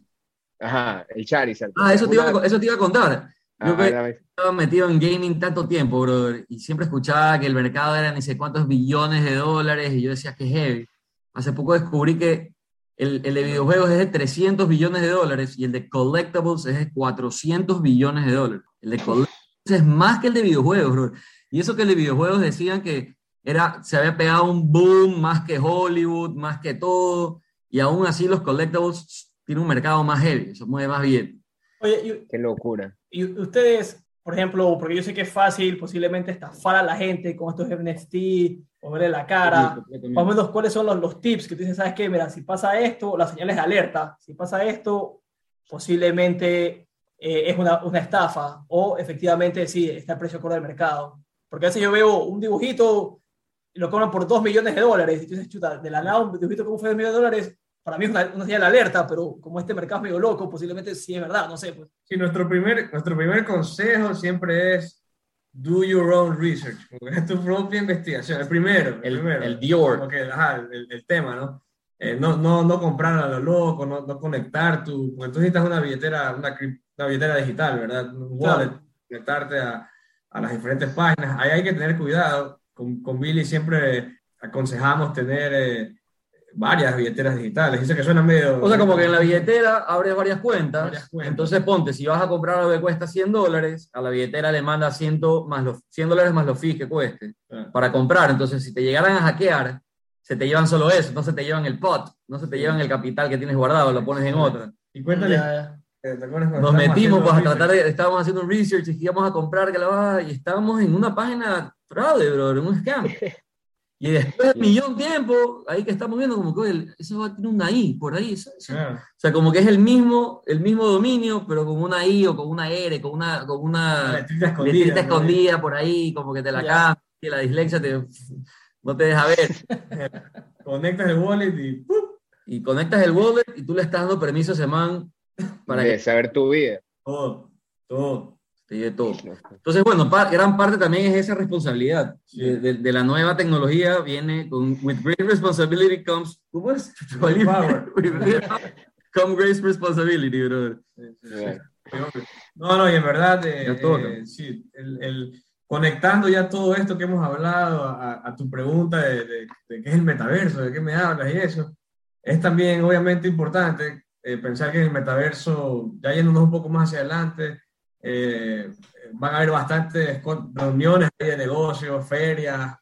Ajá, el Charizard. Ah, eso te, iba, a, eso te iba a contar. Yo ah, estaba metido en gaming tanto tiempo, brother, y siempre escuchaba que el mercado era ni sé cuántos billones de dólares, y yo decía que heavy. Hace poco descubrí que el, el, de videojuegos es de 300 billones de dólares y el de collectibles es de 400 billones de dólares. El de collectibles es más que el de videojuegos, bro. Y eso que el de videojuegos decían que era, se había pegado un boom más que Hollywood, más que todo, y aún así los collectibles tienen un mercado más heavy, se mueve más bien. Oye, qué locura. ¿Y ustedes por ejemplo, porque yo sé que es fácil posiblemente estafar a la gente con estos NFT, o verle la cara, más o menos cuáles son los, los tips que tú dices, ¿sabes qué? Mira, si pasa esto, las señales de alerta, si pasa esto, posiblemente eh, es una, una, estafa, o efectivamente sí, está el precio acorde del mercado. Porque a veces yo veo un dibujito y lo cobran por 2 millones de dólares, y tú dices, chuta, de la nada un dibujito como fue de millones de dólares, para mí es una, una señal de alerta, pero como este mercado es medio loco, posiblemente sí es verdad, no sé. Pues. Sí, nuestro primer, nuestro primer consejo siempre es do your own research, <laughs> tu propia investigación, el primero, el, el primero. El Dior. Porque, ajá, el, el, tema, ¿no? Eh, no, no, no comprar a lo loco, no, no conectar tu, porque tú necesitas una billetera, una, una billetera digital, ¿verdad? Un wallet, claro. conectarte a, a, las diferentes páginas. Ahí hay que tener cuidado. Con, con Billy siempre aconsejamos tener eh, varias billeteras digitales. Dice que suena medio... O sea, como que en la billetera abres varias cuentas, varias cuentas, Entonces ponte, si vas a comprar algo que cuesta 100 dólares, a la billetera le manda 100, más los, 100 dólares más los fees que cueste Ah. para comprar. Entonces, si te llegaran a hackear, se te llevan solo eso, no se te llevan el pot, no se te llevan el capital que tienes guardado, lo pones en otra. Y cuéntale... Ya, ¿te acuerdas cuando Nos metimos pues, a research? tratar de, estábamos haciendo un research y íbamos a comprar que la y estábamos en una página fraude, bro, en un scam. <laughs> Y después de un millón de tiempo, ahí que estamos viendo como que eso va a tener una I por ahí. Ah, O sea, como que es el mismo, el mismo dominio, pero con una I o con una R, con una, con una letrita escondida. letrita ¿no? escondida por ahí, como que te la cambia, y la dislexia te, no te deja ver. <laughs> Conectas el wallet y ¡pum! Y conectas el wallet y tú le estás dando permiso a ese man para que saber tu vida. todo, todo. Te lleve todo. Entonces, bueno, pa- gran parte también es esa responsabilidad. Sí. De, de- de la nueva tecnología viene con, with great responsibility comes, ¿cómo es? With <laughs> power Come great responsibility, brother. No, no, y en verdad, eh, eh, sí, el, el- conectando ya todo esto que hemos hablado a, a tu pregunta de, de- de qué es el metaverso, de qué me hablas y eso, es también obviamente importante eh, pensar que en el metaverso, ya yéndonos un poco más hacia adelante, eh, van a haber bastantes reuniones de negocios, ferias,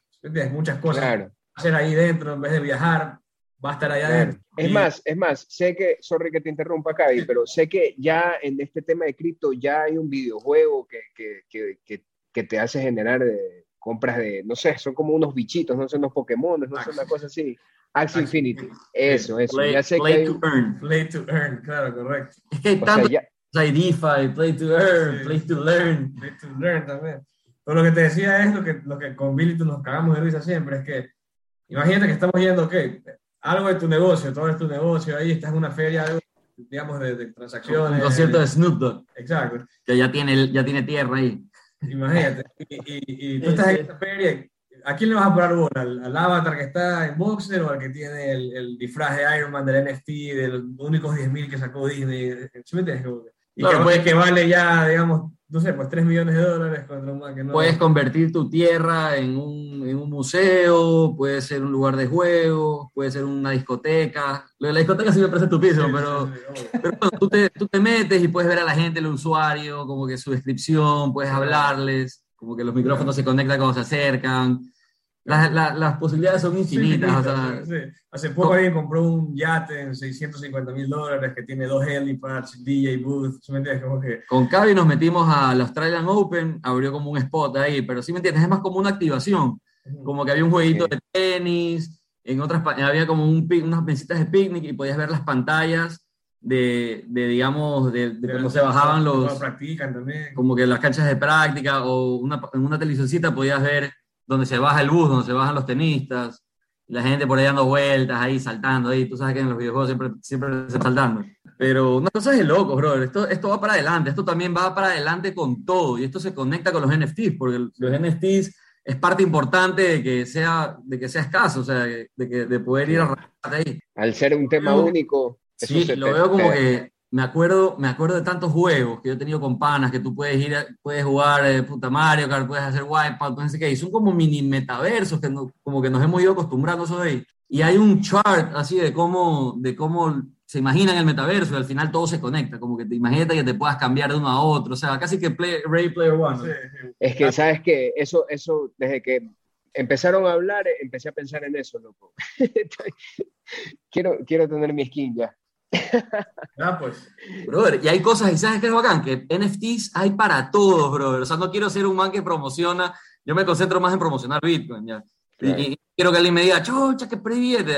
muchas cosas Claro. hacer ahí dentro en vez de viajar, va a estar allá Claro. adentro. Es Y- más, es más, sé que, sorry que te interrumpa, Cavi, pero sé que ya en este tema de cripto ya hay un videojuego que, que, que, que, que te hace generar eh, compras de, no sé, son como unos bichitos, no son unos Pokémon, no son una cosa así. Axie Axie Infinity, eso, eso. Play, ya sé play que hay to earn. Play to earn, claro, correcto. Es que hay o sea, tanto, ya- hay DeFi, play to earn, Sí. play to learn. Play to learn también. Pero lo que te decía es lo que, lo que con Billy tú nos cagamos de risa siempre, es que imagínate que estamos yendo, ok, algo de tu negocio, todo es tu negocio, ahí estás en una feria, algo, digamos, de, de transacciones. Un concierto de Snoop Dogg, Exacto, que ya tiene, ya tiene tierra ahí. imagínate. Y, y- y tú <laughs> estás en esta feria, ¿a quién le vas a parar bola? ¿Al, al avatar que está en Boxer o al que tiene el, el disfraz de Iron Man del NFT, de los únicos 10.000 que sacó Disney? ¿Sí me entiendes? Y Claro, que, pues- que vale ya, digamos, no sé, pues 3 millones de dólares contra un que no... Puedes convertir tu tierra en un, en un museo, puede ser un lugar de juegos, puede ser una discoteca. Lo de la discoteca sí me parece estupidísimo, Sí, pero, sí, pero bueno, tú, te, tú te metes y puedes ver a la gente, el usuario, como que su descripción, puedes hablarles, como que los micrófonos se conectan cuando se acercan. Las, las- las posibilidades son infinitas. o sea, Sí, sí. Hace poco alguien compró un yate en 650 mil dólares que tiene dos helipads, DJ booth, ¿sí me entiendes? Como que, Con Cavi nos metimos al Australian Open, abrió como un spot ahí, pero sí me entiendes, es más como una activación, como que había un jueguito de tenis, en otras había como un, unas mesitas de picnic y podías ver las pantallas de, de, digamos, de, de cuando se bajaban los, practican también. como que las canchas de práctica o una, en una televisioncita podías ver donde se baja el bus, donde se bajan los tenistas, y la gente por ahí dando vueltas, ahí saltando, ahí, tú sabes que en los videojuegos siempre, siempre se saltando. Pero una cosa es de locos, bro, esto, esto va para adelante, esto también va para adelante con todo, y esto se conecta con los NFTs, porque los NFTs es parte importante de que sea, de que sea escaso, o sea, de, que, de poder ir a ahí. al ser un tema único, Sí, lo veo como que me acuerdo, me acuerdo de tantos juegos que yo he tenido con panas que tú puedes ir, a- puedes jugar eh, puta Mario Kart, puedes hacer Wipeout, no sé qué, y son como mini metaversos que no- como que nos hemos ido acostumbrando a eso de ahí. Y hay un chart así de cómo, de cómo se imaginan el metaverso y al final todo se conecta, como que te imagínate que te puedas cambiar de uno a otro, o sea, casi que play, Ready Player One. ¿no? Sí, sí. Es que, ¿sabes qué? Eso, eso, desde que empezaron a hablar, eh, empecé a pensar en eso, loco. <laughs> quiero, quiero tener mi skin ya. Ah, pues. Brother, y hay cosas, y ¿sabes qué es bacán? Que NFTs hay para todos, brother. O sea, no quiero ser un man que promociona, yo me concentro más en promocionar Bitcoin, ya. Y- Claro. Y, quiero que alguien me diga, chocha, qué previete.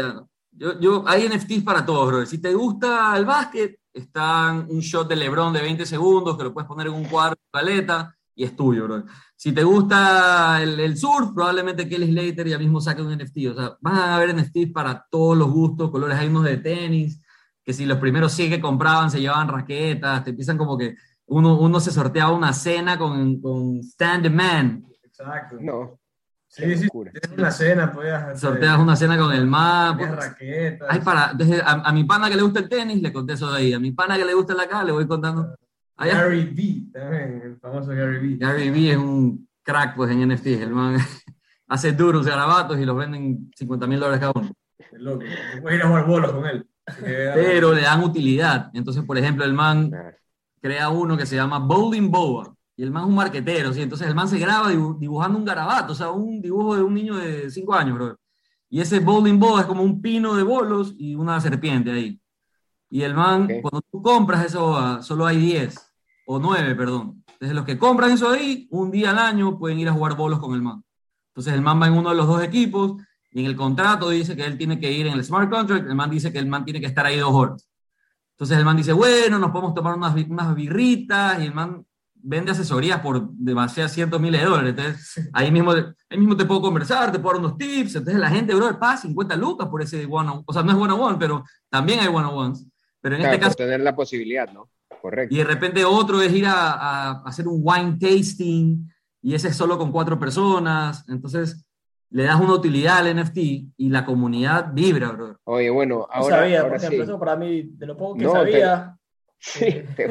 Yo, yo, hay NFTs para todos, brother. Si te gusta el básquet, están un shot de LeBron de 20 segundos que lo puedes poner en un cuadro de paleta y es tuyo, brother. Si te gusta el, el surf, probablemente Kelly Slater ya mismo saque un NFT. O sea, van a haber NFTs para todos los gustos, colores. Hay unos de tenis, que si los primeros 100 que compraban se llevaban raquetas, te empiezan como que uno, uno se sorteaba una cena con, con Stan the Man, Exacto. No, Sí, sí, tienes una cena, hacer. sorteas una cena con el tenías pues, raquetas. hay para, desde, a, a mi pana que le gusta el tenis, le conté eso de ahí. A mi pana que le gusta el acá, le voy contando. Allá, Gary V, también, el famoso Gary V. Gary Vee es un crack pues, en NFT. El man <laughs> hace duros garabatos y los venden 50 mil dólares cada uno. Es loco. Puedes ir a jugar bolos con él. Pero le dan utilidad. Entonces, por ejemplo, el man crea uno que se llama Bowling Boa. Y el man es un marquetero, ¿sí? Entonces el man se graba dibu- dibujando un garabato, o sea, un dibujo de un niño de 5 años, bro. Y ese Bowling Boa es como un pino de bolos y una serpiente ahí. Y el man, Ok. cuando tú compras esa boa, solo hay 10, o 9, perdón. Entonces los que compran eso ahí, un día al año pueden ir a jugar bolos con el man. Entonces el man va en uno de los dos equipos y en el contrato dice que él tiene que ir en el smart contract, el man dice que el man tiene que estar ahí dos horas. Entonces el man dice, bueno, nos podemos tomar unas, unas birritas, y el man vende asesorías por demasiados cientos miles de dólares. Entonces ahí mismo, ahí mismo te puedo conversar, te puedo dar unos tips. Entonces la gente, bro, paga 50 lucas por ese one on O sea, no es one on one, pero también hay one on ones. Pero en claro, este caso, tener la posibilidad, ¿no? Correcto. y de repente otro es ir a, a hacer un wine tasting, y ese es solo con cuatro personas. Entonces le das una utilidad al NFT y la comunidad vibra, bro. Oye, bueno, No ahora, sabía, ahora por sí. ejemplo, eso para mí, de lo poco que No, te- sabía, <laughs> Sí, te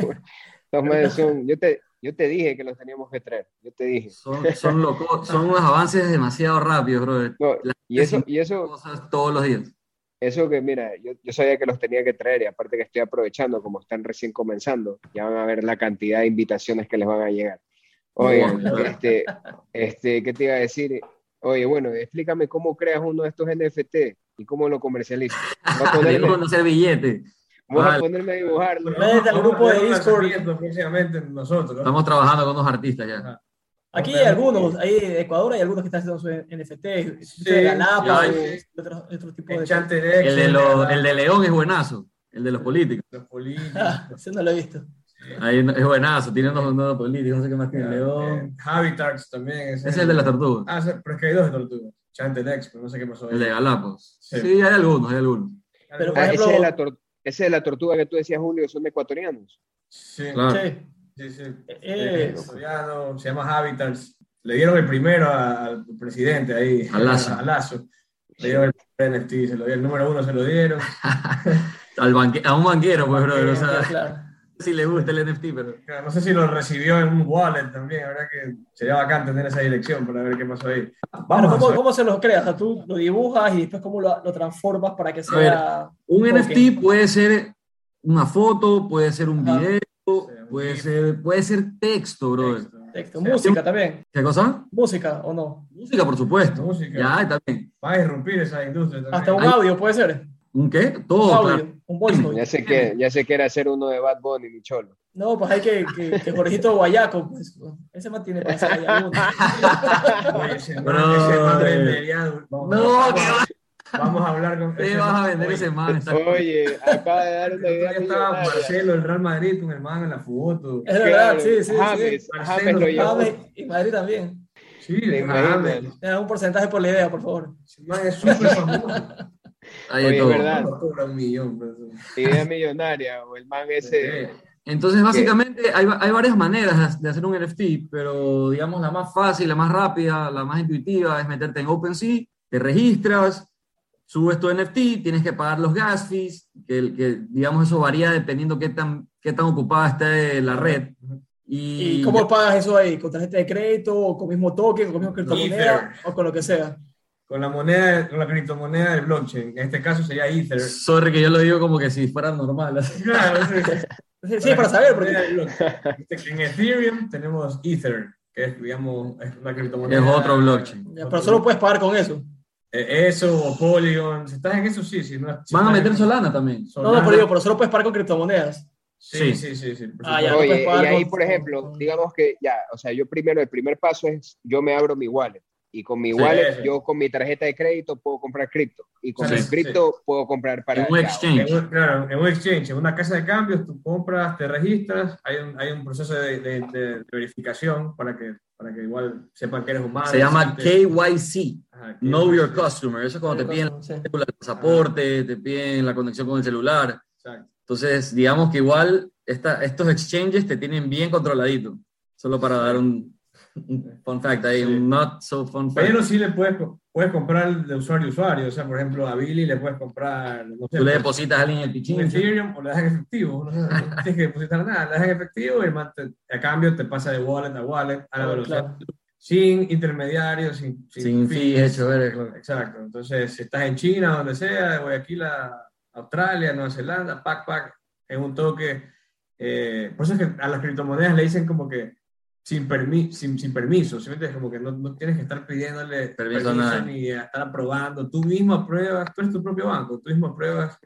manes son- yo, te, yo te dije que los teníamos que traer. Yo te dije. Son, son, loco- son unos avances demasiado rápidos, bro. No, y eso, y eso, cosas todos los días. eso que, mira, yo, yo sabía que los tenía que traer y aparte que estoy aprovechando, como están recién comenzando, ya van a ver la cantidad de invitaciones que les van a llegar. Oye, Wow. este, este, ¿qué te iba a decir? Oye, bueno, explícame cómo creas uno de estos NFT y cómo lo comercializas. Voy a <laughs> ponerme, no hacer billete. voy a Vale. ponerme a dibujarlo. Métete al Vamos a grupo de Discord. próximamente nosotros. ¿no? Estamos trabajando con unos artistas ya. aquí hay algunos, ahí de Ecuador hay algunos que están haciendo su NFT, Sí, de Galápagos, otros, otros tipos de... El de, lo- el de León es buenazo. El de los políticos. los políticos. Ah, <laughs> ese no lo he visto. Ahí es buenazo. Tiene unos, unos políticos. No sé qué más tiene. Eh, León. Habitats también. Ese es el de las tortugas. Ah, pero es que hay dos de tortugas. Enchanted X, pero no sé qué pasó. ahí. El de Galápagos. Sí. Sí, hay algunos, hay algunos. Pero, Ah, ejemplo- ese, de la ese de la tortuga que tú decías, Julio, son ecuatorianos. Sí, Claro. Sí. sí, sí. Eh, Es coreano, se llama Habitats. Le dieron el primero al presidente ahí. A Lazo. A Lazo. Le dieron el primer NFT, se lo dieron. El número uno se lo dieron. <laughs> Al banque- a un banquero, pues, brother. O sea, claro. Si le gusta el NFT, pero. No sé si lo recibió en un wallet también. La verdad que sería bacán tener esa dirección para ver qué pasó ahí. Vamos a ¿cómo, ¿Cómo se los creas? O sea, tú lo dibujas y después cómo lo, lo transformas para que sea... Un Ok. NFT puede ser una foto, puede ser un Ajá. video, un puede ser, puede ser texto, brother. Texto. Texto. Sí, Música también. ¿Qué cosa? Música o no. Música, por supuesto. Música. Ya, también. Va a irrumpir esa industria también. Hasta un Hay- audio puede ser. ¿Un qué? Un Todo, audio, claro. Un voice note. Ya sé que, ya sé que era hacer uno de Bad Bunny, mi cholo. No, pues hay que, que, que Jorgito Guayaco, pues, ese man tiene para hacer <laughs> No, vamos, que va. vamos a hablar con. ¿Qué vas a vender Oye, ese man? Oye, acaba de dar una idea estaba. Marcelo, el Real Madrid, con el man en la foto. Es verdad, Claro, sí, sí, James, sí. James lo llevó. James y Madrid también. Sí. James. Un porcentaje por la idea, por favor. Ese man es súper famoso. Hay Oye, todo. ¿verdad? Un millón. pero- Idea millonaria, o el man ese. Entonces, básicamente, hay, hay varias maneras de hacer un NFT, pero digamos la más fácil, la más rápida, la más intuitiva es meterte en OpenSea, te registras, subes tu NFT, tienes que pagar los gas fees, que, que digamos eso varía dependiendo qué tan, qué tan ocupada esté la red. Y, ¿Y cómo pagas eso ahí? ¿Con tarjeta de crédito, o con mismo token, o con mismo criptomoneda, o con lo que sea? Con la moneda, con la criptomoneda del blockchain. En este caso sería Ether. Sorry que yo lo digo como que si fuera normal. así. Claro, sí. <laughs> Sí, sí, para saber, porque. En Ethereum tenemos Ether, que es, digamos, es una criptomoneda. Es otro blockchain. Pero solo puedes pagar con eso. Eh, eso o Polygon, si estás en eso, sí. Si no, si Van a meter en- Solana también. No, no, pero digo, pero solo puedes pagar con criptomonedas. Sí, Sí. sí, sí. sí, Ah, ya. no Oye, puedes y ahí, con- por ejemplo, digamos que ya, o sea, yo primero, el primer paso es, yo me abro mi wallet. Y con mi Sí, wallet, sí. yo con mi tarjeta de crédito puedo comprar cripto. Y con Sí, el sí. cripto puedo comprar para... En un exchange. En un- claro, en un exchange, en una casa de cambios, tú compras, te registras, hay un, hay un proceso de, de- de verificación para que, para que igual sepan que eres humano. Se llama KYC, Ajá, Know. Your Customer. Eso es cuando te piden el pasaporte, te piden la conexión con el celular. Exacto. Entonces, digamos que igual esta- estos exchanges te tienen bien controladito. Solo para dar un <laughs> fun fact ahí, Sí. un not so fun fact. Pero sí le puedes, puedes comprar de usuario a usuario. O sea, por ejemplo, a Billy le puedes comprar, no sé, Tú le depositas a alguien el pichín. Ethereum o le das en efectivo. No, <laughs> no tienes que depositar nada, le das en efectivo y el man te- a cambio te pasa de wallet a wallet a la velocidad. claro. Sin intermediarios, sin, Sin fees, hecho, ver, claro. Exacto. Entonces, si estás en China, donde sea, de Guayaquil a Australia, Nueva Zelanda, pack, pack, en un toque. eh, por eso es que a las criptomonedas le dicen como que sin, permi sin, sin permiso, ¿sí entiendes? Como que no, no tienes que estar pidiéndole Permiso a nadie. ni estar aprobando. Tú mismo apruebas, tú eres tu propio banco, tú mismo apruebas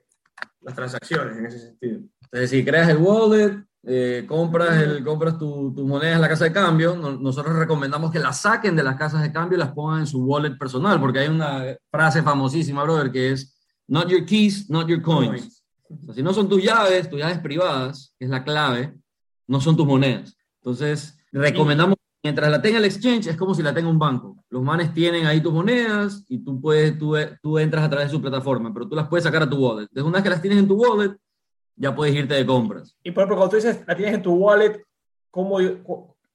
las transacciones en ese sentido. Entonces, si creas el wallet, eh, compras, el, compras tu- tus monedas en la casa de cambio, no- nosotros recomendamos que las saquen de las casas de cambio y las pongan en su wallet personal, porque hay una frase famosísima, brother, que es not your keys, not your coins. O sea, si no son tus llaves, tus llaves privadas, que es la clave, no son tus monedas. Entonces, recomendamos, mientras la tenga el exchange, es como si la tenga un banco. Los manes tienen ahí tus monedas y tú, puedes, tú, tú entras a través de su plataforma, pero tú las puedes sacar a tu wallet. Desde una vez que las tienes en tu wallet, ya puedes irte de compras. Y por ejemplo, cuando tú dices, la tienes en tu wallet, ¿cómo yo-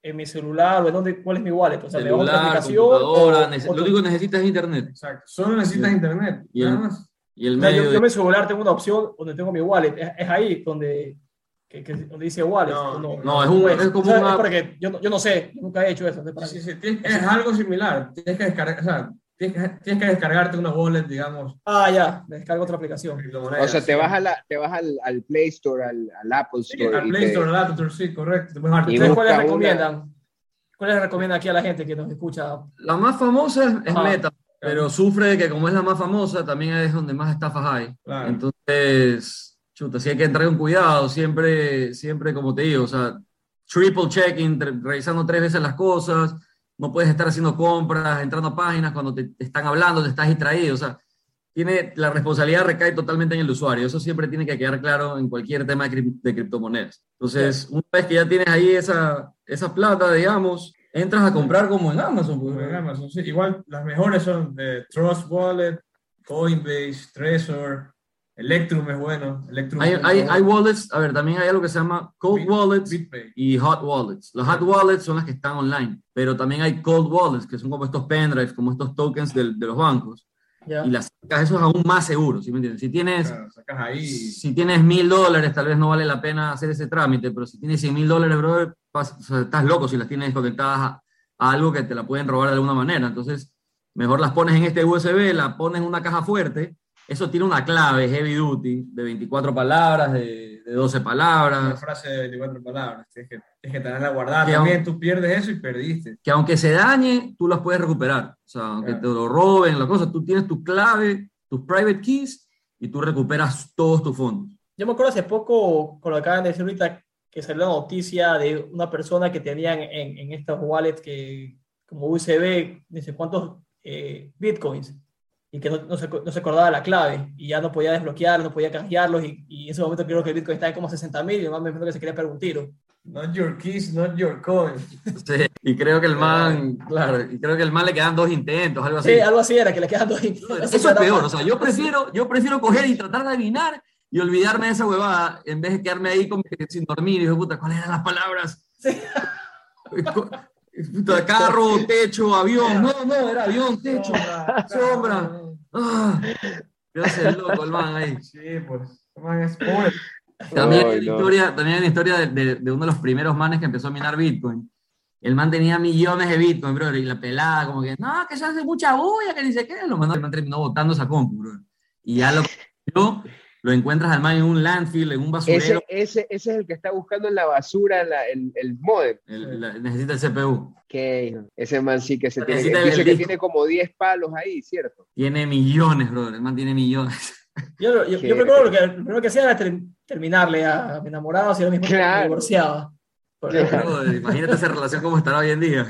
en mi celular o en dónde, cuál es mi wallet? O sea, ¿me bajo otra Celular, aplicación? computadora, o- lo único que necesitas es internet. Exacto. Solo necesitas Sí. internet, Y nada el- más. Y el O sea, yo, medio yo de- en mi celular tengo una opción donde tengo mi wallet. Es, es ahí donde, que, que- dice wallet. No, ¿o no, es un- es como o sea, una- es porque yo, no- yo no sé, nunca he hecho eso. Sí, sí, sí, tienes- es algo similar. Tienes que descargar, o sea, tienes que, tienes que descargarte una wallet, digamos. Ah, ya, me descargo otra aplicación. O sea, te vas, a la, te vas al, al Play Store, al, al Apple Sí, Store. al y Play te- Store, al App Store, sí, correcto. ¿Ustedes cuáles una- recomiendan? ¿Cuáles recomiendan aquí a la gente que nos escucha? La más famosa es, es Ajá. Meta, pero sufre de que como es la más famosa, también es donde más estafas hay. Claro. Entonces, chuta, sí hay que entrar con cuidado, siempre, siempre como te digo, o sea, triple checking, revisando tres veces las cosas, no puedes estar haciendo compras, entrando a páginas cuando te, te están hablando, te estás distraído, o sea, tiene, la responsabilidad recae totalmente en el usuario, eso siempre tiene que quedar claro en cualquier tema de, cri- de criptomonedas. Entonces, una vez que ya tienes ahí esa, esa plata, digamos, entras a comprar como en Amazon. pues, En Amazon, sí. Igual las mejores son de Trust Wallet, Coinbase, Trezor, Electrum es bueno. Electrum Hay, hay, hay wallets, a ver, también hay algo que se llama cold Bit- wallets BitPay. y hot wallets. Los hot wallets son las que están online, pero también hay cold wallets, que son como estos pendrives, como estos tokens del- de, los bancos. Ya. Y las sacas, eso es aún más seguro, ¿sí me entiendes? Si tienes, Claro, sacas ahí. si tienes mil dólares, tal vez no vale la pena hacer ese trámite, pero si tienes cien mil dólares, brother, o sea, estás loco si las tienes conectadas a, a algo que te la pueden robar de alguna manera. Entonces, mejor las pones en este USB, la pones en una caja fuerte. Eso tiene una clave heavy duty de 24 palabras, de, de 12 Una palabras. frase de 24 palabras. Tienes que, tienes que tenerla guardada. Que También tú pierdes eso y perdiste. que aunque se dañe, tú las puedes recuperar. O sea, aunque Claro. te lo roben, la cosa, tú tienes tu clave, tus private keys y tú recuperas todos tus fondos. Yo me acuerdo hace poco, con lo que acaban de decir ahorita, que salió la noticia de una persona que tenían en, en estas wallets que, como USB, dice cuántos eh, bitcoins, y que no, no se, no se acordaba la clave, y ya no podía desbloquearlos, no podía canjearlos, y, y en ese momento creo que el bitcoin estaba en como 60 mil, y además me imagino que se quería pegar un tiro. Not your keys, not your coins. Sí, y creo que el man, claro, y creo que el man le quedan dos intentos, algo así. Sí, algo así era, que le quedan dos Eso es peor, o sea, yo prefiero, yo prefiero coger y tratar de adivinar y olvidarme de esa huevada en vez de quedarme ahí como que sin dormir y digo, puta, ¿cuáles eran las palabras? Sí. Co- <laughs> Puta, carro, techo, avión. No, no, era avión, techo, sombra. Ah, me hace el loco el man ahí. Sí, pues. Man, es pobre. También Ay, hay, una no. historia, también hay una historia de, de- de uno de los primeros manes que empezó a minar Bitcoin. El man tenía millones de Bitcoin, bro, y la pelada como que, no, que se hace mucha bulla, que ni sé qué. Lo mandó, el man terminó botando esa compu, bro. Y ya lo yo <laughs> lo encuentras al man en un landfill, en un basurero. Ese, ese, ese es el que está buscando en la basura la, el, el modem. el- la- necesita el CPU. Que ese man sí que se tiene Necesita que, dice que tiene como 10 palos ahí, ¿cierto? Tiene millones, brother. El man tiene millones. <laughs> Yo, yo, Qué yo recuerdo lo que lo primero que hacía era ter- terminarle a mi enamorado, si ahora mismo Claro. me divorciaba. Por- Claro. Brother, imagínate esa relación como estará hoy en día.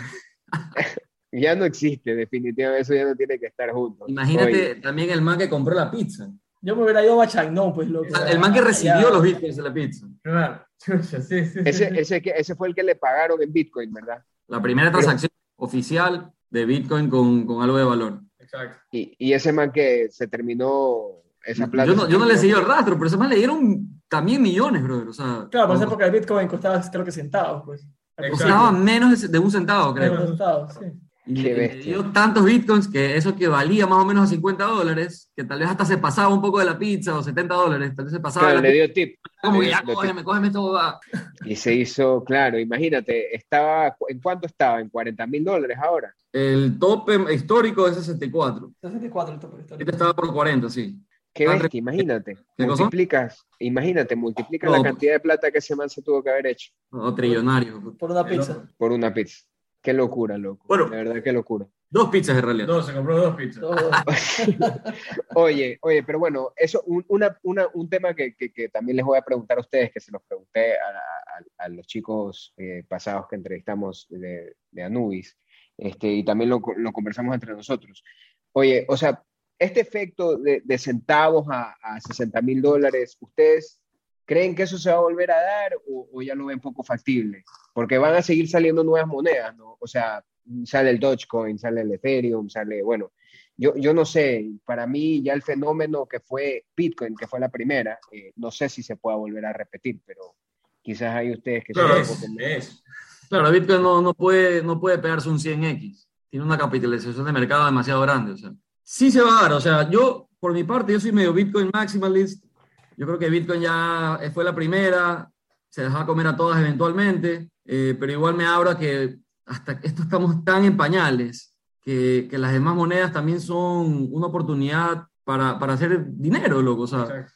<laughs> Ya no existe, definitivamente eso ya no tiene que estar juntos. Imagínate Oye, también el man que compró la pizza. Yo me hubiera ido a Chagnón, pues loco. El man que recibió Ya- los bitcoins de la pizza. Claro. <laughs> Sí, sí, sí, ese, sí. ese, que- ese fue el que le pagaron en Bitcoin, ¿verdad? La primera Pero- transacción oficial de bitcoin con, con algo de valor. Exacto. Y, y ese man que se terminó esa plata. Yo no, yo no le seguí el rastro, pero ese man le dieron también millones, brother. O sea, Claro, por esa época el Bitcoin costaba creo que centavos, pues. costaba menos de un centavo, creo. Menos centavos, sí. Y Qué le- dio tantos bitcoins que eso que valía más o menos a 50 dólares, que tal vez hasta se pasaba un poco de la pizza o 70 dólares, tal vez se pasaba Claro, de la le pizza, dio tip. como que ya tip. cógeme, cógeme todo. va. Y se hizo, claro, imagínate, estaba, ¿en cuánto estaba? En 40 mil dólares ahora. El tope histórico es 64. 64 el tope historia. estaba por 40, sí. Qué Ah, bestia, imagínate. ¿Qué cosa? Multiplicas, imagínate, multiplicas No, la pues. cantidad de plata que ese man se tuvo que haber hecho O trillonario. Por una pizza. por una pizza. Qué locura, loco. Bueno. de verdad, qué locura. Dos pizzas en realidad. Dos, se compró dos pizzas. <laughs> Oye, oye, pero bueno, eso, un, una, una- un tema que, que- que también les voy a preguntar a ustedes, que se los pregunté a, a- a los chicos eh, pasados que entrevistamos de, de Anubis, este, y también lo, lo conversamos entre nosotros. Oye, o sea, este efecto de, de centavos a, a 60 mil dólares, ¿ustedes creen que eso se va a volver a dar o, o ya lo ven poco factible? Porque van a seguir saliendo nuevas monedas, ¿no? O sea, sale el Dogecoin, sale el Ethereum, sale, bueno, yo, yo no sé, para mí ya el fenómeno que fue Bitcoin, que fue la primera, eh, no sé si se pueda volver a repetir, pero quizás hay ustedes que Claro, Es, es. Claro, Bitcoin no, no, puede, no puede pegarse un 100x. Tiene una capitalización de mercado demasiado grande. O sea, sí se va a dar. O sea, yo, por mi parte, yo soy medio Bitcoin maximalist. Yo creo que Bitcoin ya fue la primera. Se deja comer a todas eventualmente. eh, pero igual me abro a que hasta esto estamos tan en pañales que, que las demás monedas también son una oportunidad para, para hacer dinero, loco. O sea,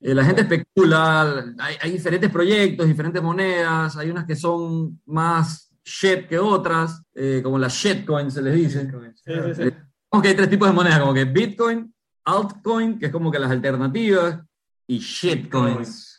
eh, la gente especula, hay, hay diferentes proyectos, diferentes monedas, hay unas que son más shit que otras, eh, como las shitcoins se les dice. Sí, sí, sí. Como que hay tres tipos de monedas, como que Bitcoin, altcoin, que es como que las alternativas, y shitcoins.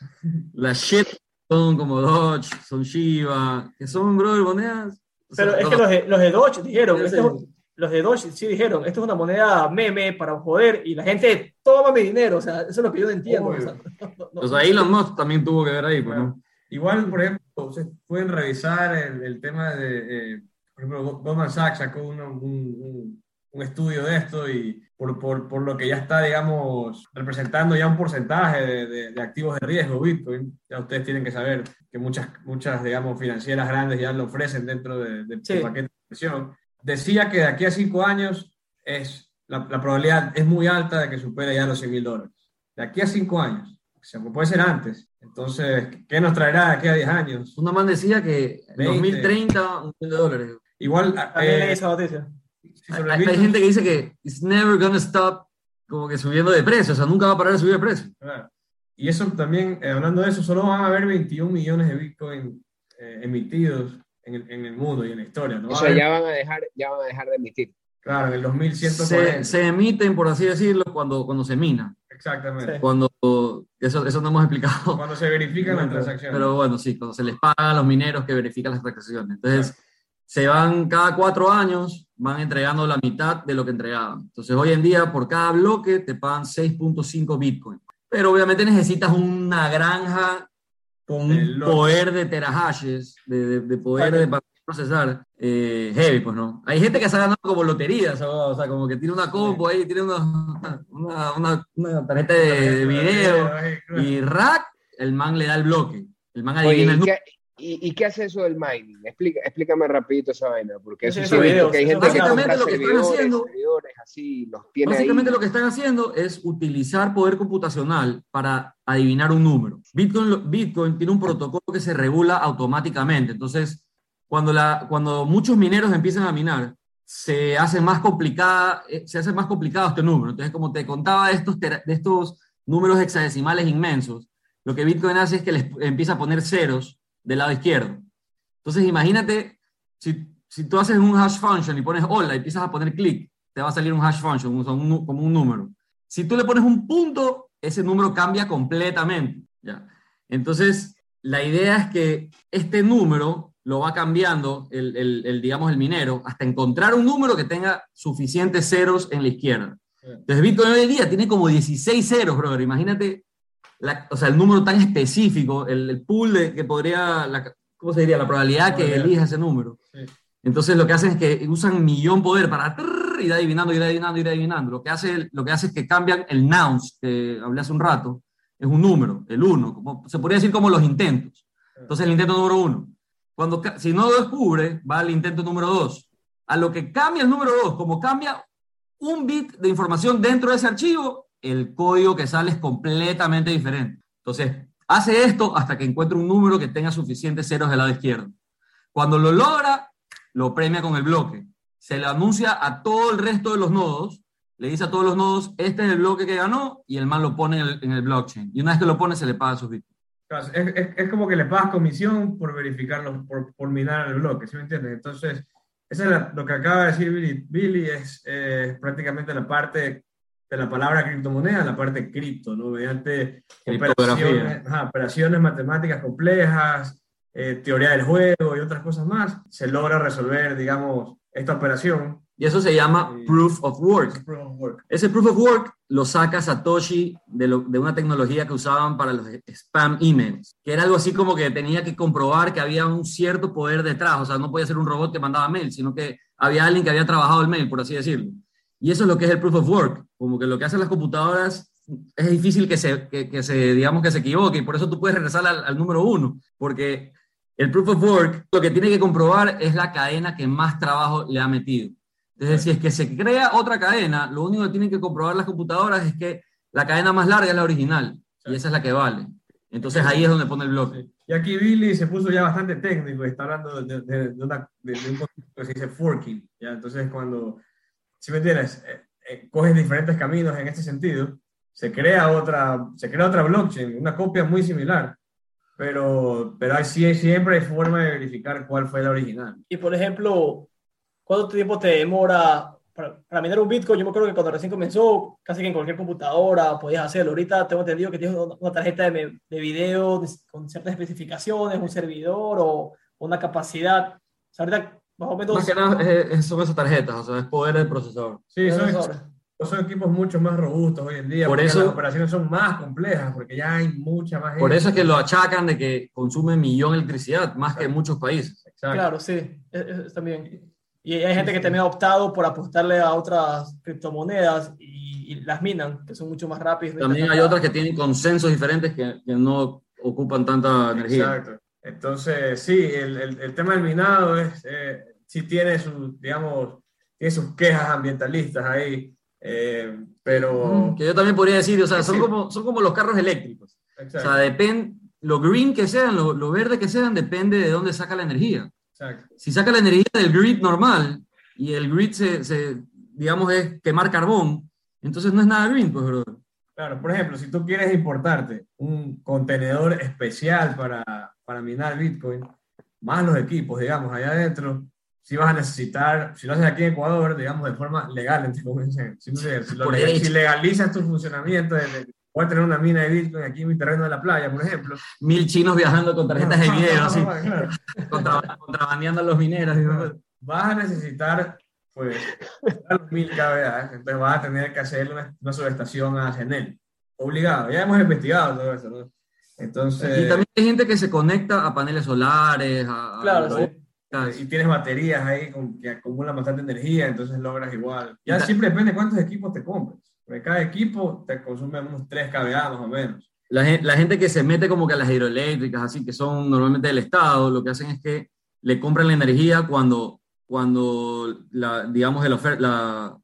Las shit son como Doge, son Shiba, que son, bro, monedas. o sea, Pero es no- que los de, los de Doge dijeron, sí. es- los de Doge sí dijeron, esto es una moneda meme para joder y la gente toma mi dinero, o sea, eso es lo que yo no entiendo. O sea, no- no- O sea, Elon Musk también tuvo que ver ahí, pues, ¿no? Igual, por ejemplo, ustedes pueden revisar el, el tema de, eh, por ejemplo, Go- Goldman Sachs sacó uno- un, un- un estudio de esto y por, por, por lo que ya está, digamos, representando ya un porcentaje de, de- de activos de riesgo Bitcoin, ya ustedes tienen que saber que muchas, muchas digamos, financieras grandes ya lo ofrecen dentro de, de, Sí. del paquete de inversión. Decía que de aquí a cinco años es, la, la probabilidad es muy alta de que supere ya los 100 mil dólares. De aquí a cinco años. O sea, puede ser antes. Entonces, ¿qué nos traerá de aquí a 10 años? Una man decía que en 20. 2030, un millón de dólares. Igual, También eh, leí esa noticia. Sobre Hay, hay gente que dice que it's never gonna stop como que subiendo de precio, o sea, nunca va a parar de subir de precio. claro. Y eso también, eh, hablando de eso, solo van a haber 21 millones de Bitcoin eh, emitidos en el, en el mundo y en la historia. ¿no? O sea, ya van a dejar, ya van a dejar de emitir. Claro, en el Se, 2140. se emiten, por así decirlo, cuando, cuando se mina. Exactamente. Sí. Cuando, eso, eso no hemos explicado. Cuando se verifican las transacciones. Pero bueno, sí, cuando se les paga a los mineros que verifican las transacciones. Entonces, se van cada cuatro años, van entregando la mitad de lo que entregaban. Entonces, hoy en día, por cada bloque, te pagan 6.5 Bitcoin. Pero obviamente necesitas una granja con un poder de terahashes, de, de, de poder de procesar eh, heavy, pues no. Hay gente que se ha ganado como lotería, o sea, como que tiene una combo ahí, tiene una, una, una, una tarjeta de, de video y rack, el man le da el bloque. El man Oye, adivina el ¿y número. Y, y qué hace eso del mining? Explica, explícame rapidito esa vaina, porque Sí, eso sí, videos, que hay gente que compra lo que están haciendo- servidores así, los tiene Básicamente ahí. lo que están haciendo es utilizar poder computacional para adivinar un número. Bitcoin, Bitcoin tiene un protocolo que se regula automáticamente. Entonces, cuando, la, cuando muchos mineros empiezan a minar, se hace más complicada, eh, se hace más complicado este número. Entonces, como te contaba de estos, de estos números hexadecimales inmensos, lo que Bitcoin hace es que les empieza a poner ceros del lado izquierdo. Entonces, imagínate, si, si tú haces un hash function y pones hola y empiezas a poner clic, te va a salir un hash function, como un número. Si tú le pones un punto, ese número cambia completamente. ¿ya? Entonces, la idea es que este número lo va cambiando el, el, digamos, el minero hasta encontrar un número que tenga suficientes ceros en la izquierda. Entonces, Bitcoin hoy en día tiene como 16 ceros, brother. Imagínate, o sea, el número tan específico, el, pool de, que podría, la, ¿cómo se diría? La probabilidad que elija ese número. Entonces, lo que hacen es que usan millón poder para ir adivinando, ir adivinando, ir adivinando. Lo que hace, lo que hace es que cambian el nouns, que hablé hace un rato, es un número, el 1, como, se podría decir como los intentos. Entonces, el intento número 1 cuando, si no lo descubre, va al intento número 2. A lo que cambia el número 2, como cambia un bit de información dentro de ese archivo, el código que sale es completamente diferente. Entonces, hace esto hasta que encuentre un número que tenga suficientes ceros del lado izquierdo. Cuando lo logra, lo premia con el bloque. Se le anuncia a todo el resto de los nodos, le dice a todos los nodos, este es el bloque que ganó, y el man lo pone en el, blockchain. Y una vez que lo pone, se le paga sus bits. Es, es, como que le pagas comisión por verificarlo, por, por minar el bloque, ¿sí me entiendes? Entonces, eso es lo que acaba de decir Billy. Billy es eh, prácticamente la parte de la palabra criptomoneda, la parte cripto, ¿no? Mediante operaciones, operaciones matemáticas complejas, eh, teoría del juego y otras cosas más, se logra resolver, digamos, esta operación y eso se llama proof of work. Ese proof of work lo saca Satoshi de, de, una tecnología que usaban para los spam emails, que era algo así como que tenía que comprobar que había un cierto poder detrás, o sea, no podía ser un robot que mandaba mail, sino que había alguien que había trabajado el mail, por así decirlo. Y eso es lo que es el proof of work, como que lo que hacen las computadoras es difícil que se, que, se digamos, que se equivoque, y por eso tú puedes regresar al, al número uno, porque el proof of work lo que tiene que comprobar es la cadena que más trabajo le ha metido. Entonces, si es que se crea otra cadena, lo único que tienen que comprobar las computadoras es que la cadena más larga es la original y esa es la que vale. Entonces ahí es donde pone el bloque. Y aquí Billy se puso ya bastante técnico está hablando de, de, de, una, de un concepto que se dice forking. ¿ya? Entonces, cuando, si me entiendes, eh, eh, coges diferentes caminos en este sentido, se crea otra, se crea otra blockchain, una copia muy similar. Pero, pero hay, siempre hay forma de verificar cuál fue la original. Y por ejemplo, ¿Cuánto tiempo te demora para, para, minar un Bitcoin? Yo me acuerdo que cuando recién comenzó, casi que en cualquier computadora podías hacerlo. Ahorita tengo entendido que tienes una tarjeta de, de video con ciertas especificaciones, un servidor o una capacidad. O sea, ahorita más o menos... Más que nada son esas tarjetas, o sea, es poder del procesador. Sí, son, son equipos mucho más robustos hoy en día. Por eso, las operaciones son más complejas, porque ya hay mucha más. Por eso es que lo achacan de que consume millón de electricidad, más que en muchos países. Claro, sí, es, también. Y hay gente que también ha optado por apostarle a otras criptomonedas y, las minan, que son mucho más rápidas. También hay otras que tienen consensos diferentes que, que no ocupan tanta energía. Exacto. Entonces, sí, el, el, tema del minado es, eh, sí tiene sus, digamos, tiene sus quejas ambientalistas ahí, eh, pero... Que yo también podría decir, o sea, son, como, son como los carros eléctricos. O sea, depende, lo green que sean, lo, lo verde que sean, depende de dónde saca la energía. Si saca la energía del grid normal y el grid se, digamos, es quemar carbón, entonces no es nada green, pues, Claro, por ejemplo, si tú quieres importarte un contenedor especial para, para minar Bitcoin, más los equipos, digamos, allá adentro, si vas a necesitar, si lo haces aquí en Ecuador, digamos, de forma legal, entre <laughs> si, si, legalizas tu funcionamiento voy a tener una mina de Bitcoin aquí en mi terreno de la playa, por ejemplo. Mil chinos viajando con tarjetas de video, así, <laughs> contrabandeando a los mineros. Vas a necesitar, pues, mil kVA, entonces vas a tener que hacer una, subestación a Genel. Obligado, ya hemos investigado todo eso, ¿no? Entonces... Y también hay gente que se conecta a paneles solares, a... Claro, sí. Y tienes baterías ahí que acumulan bastante energía, entonces logras igual. Ya siempre depende de cuántos equipos te compres. Porque cada equipo te consume unos 3 kVA más o menos. La, la, gente que se mete como que a las hidroeléctricas, así que son normalmente del Estado, lo que hacen es que le compran la energía cuando, cuando la, digamos, la,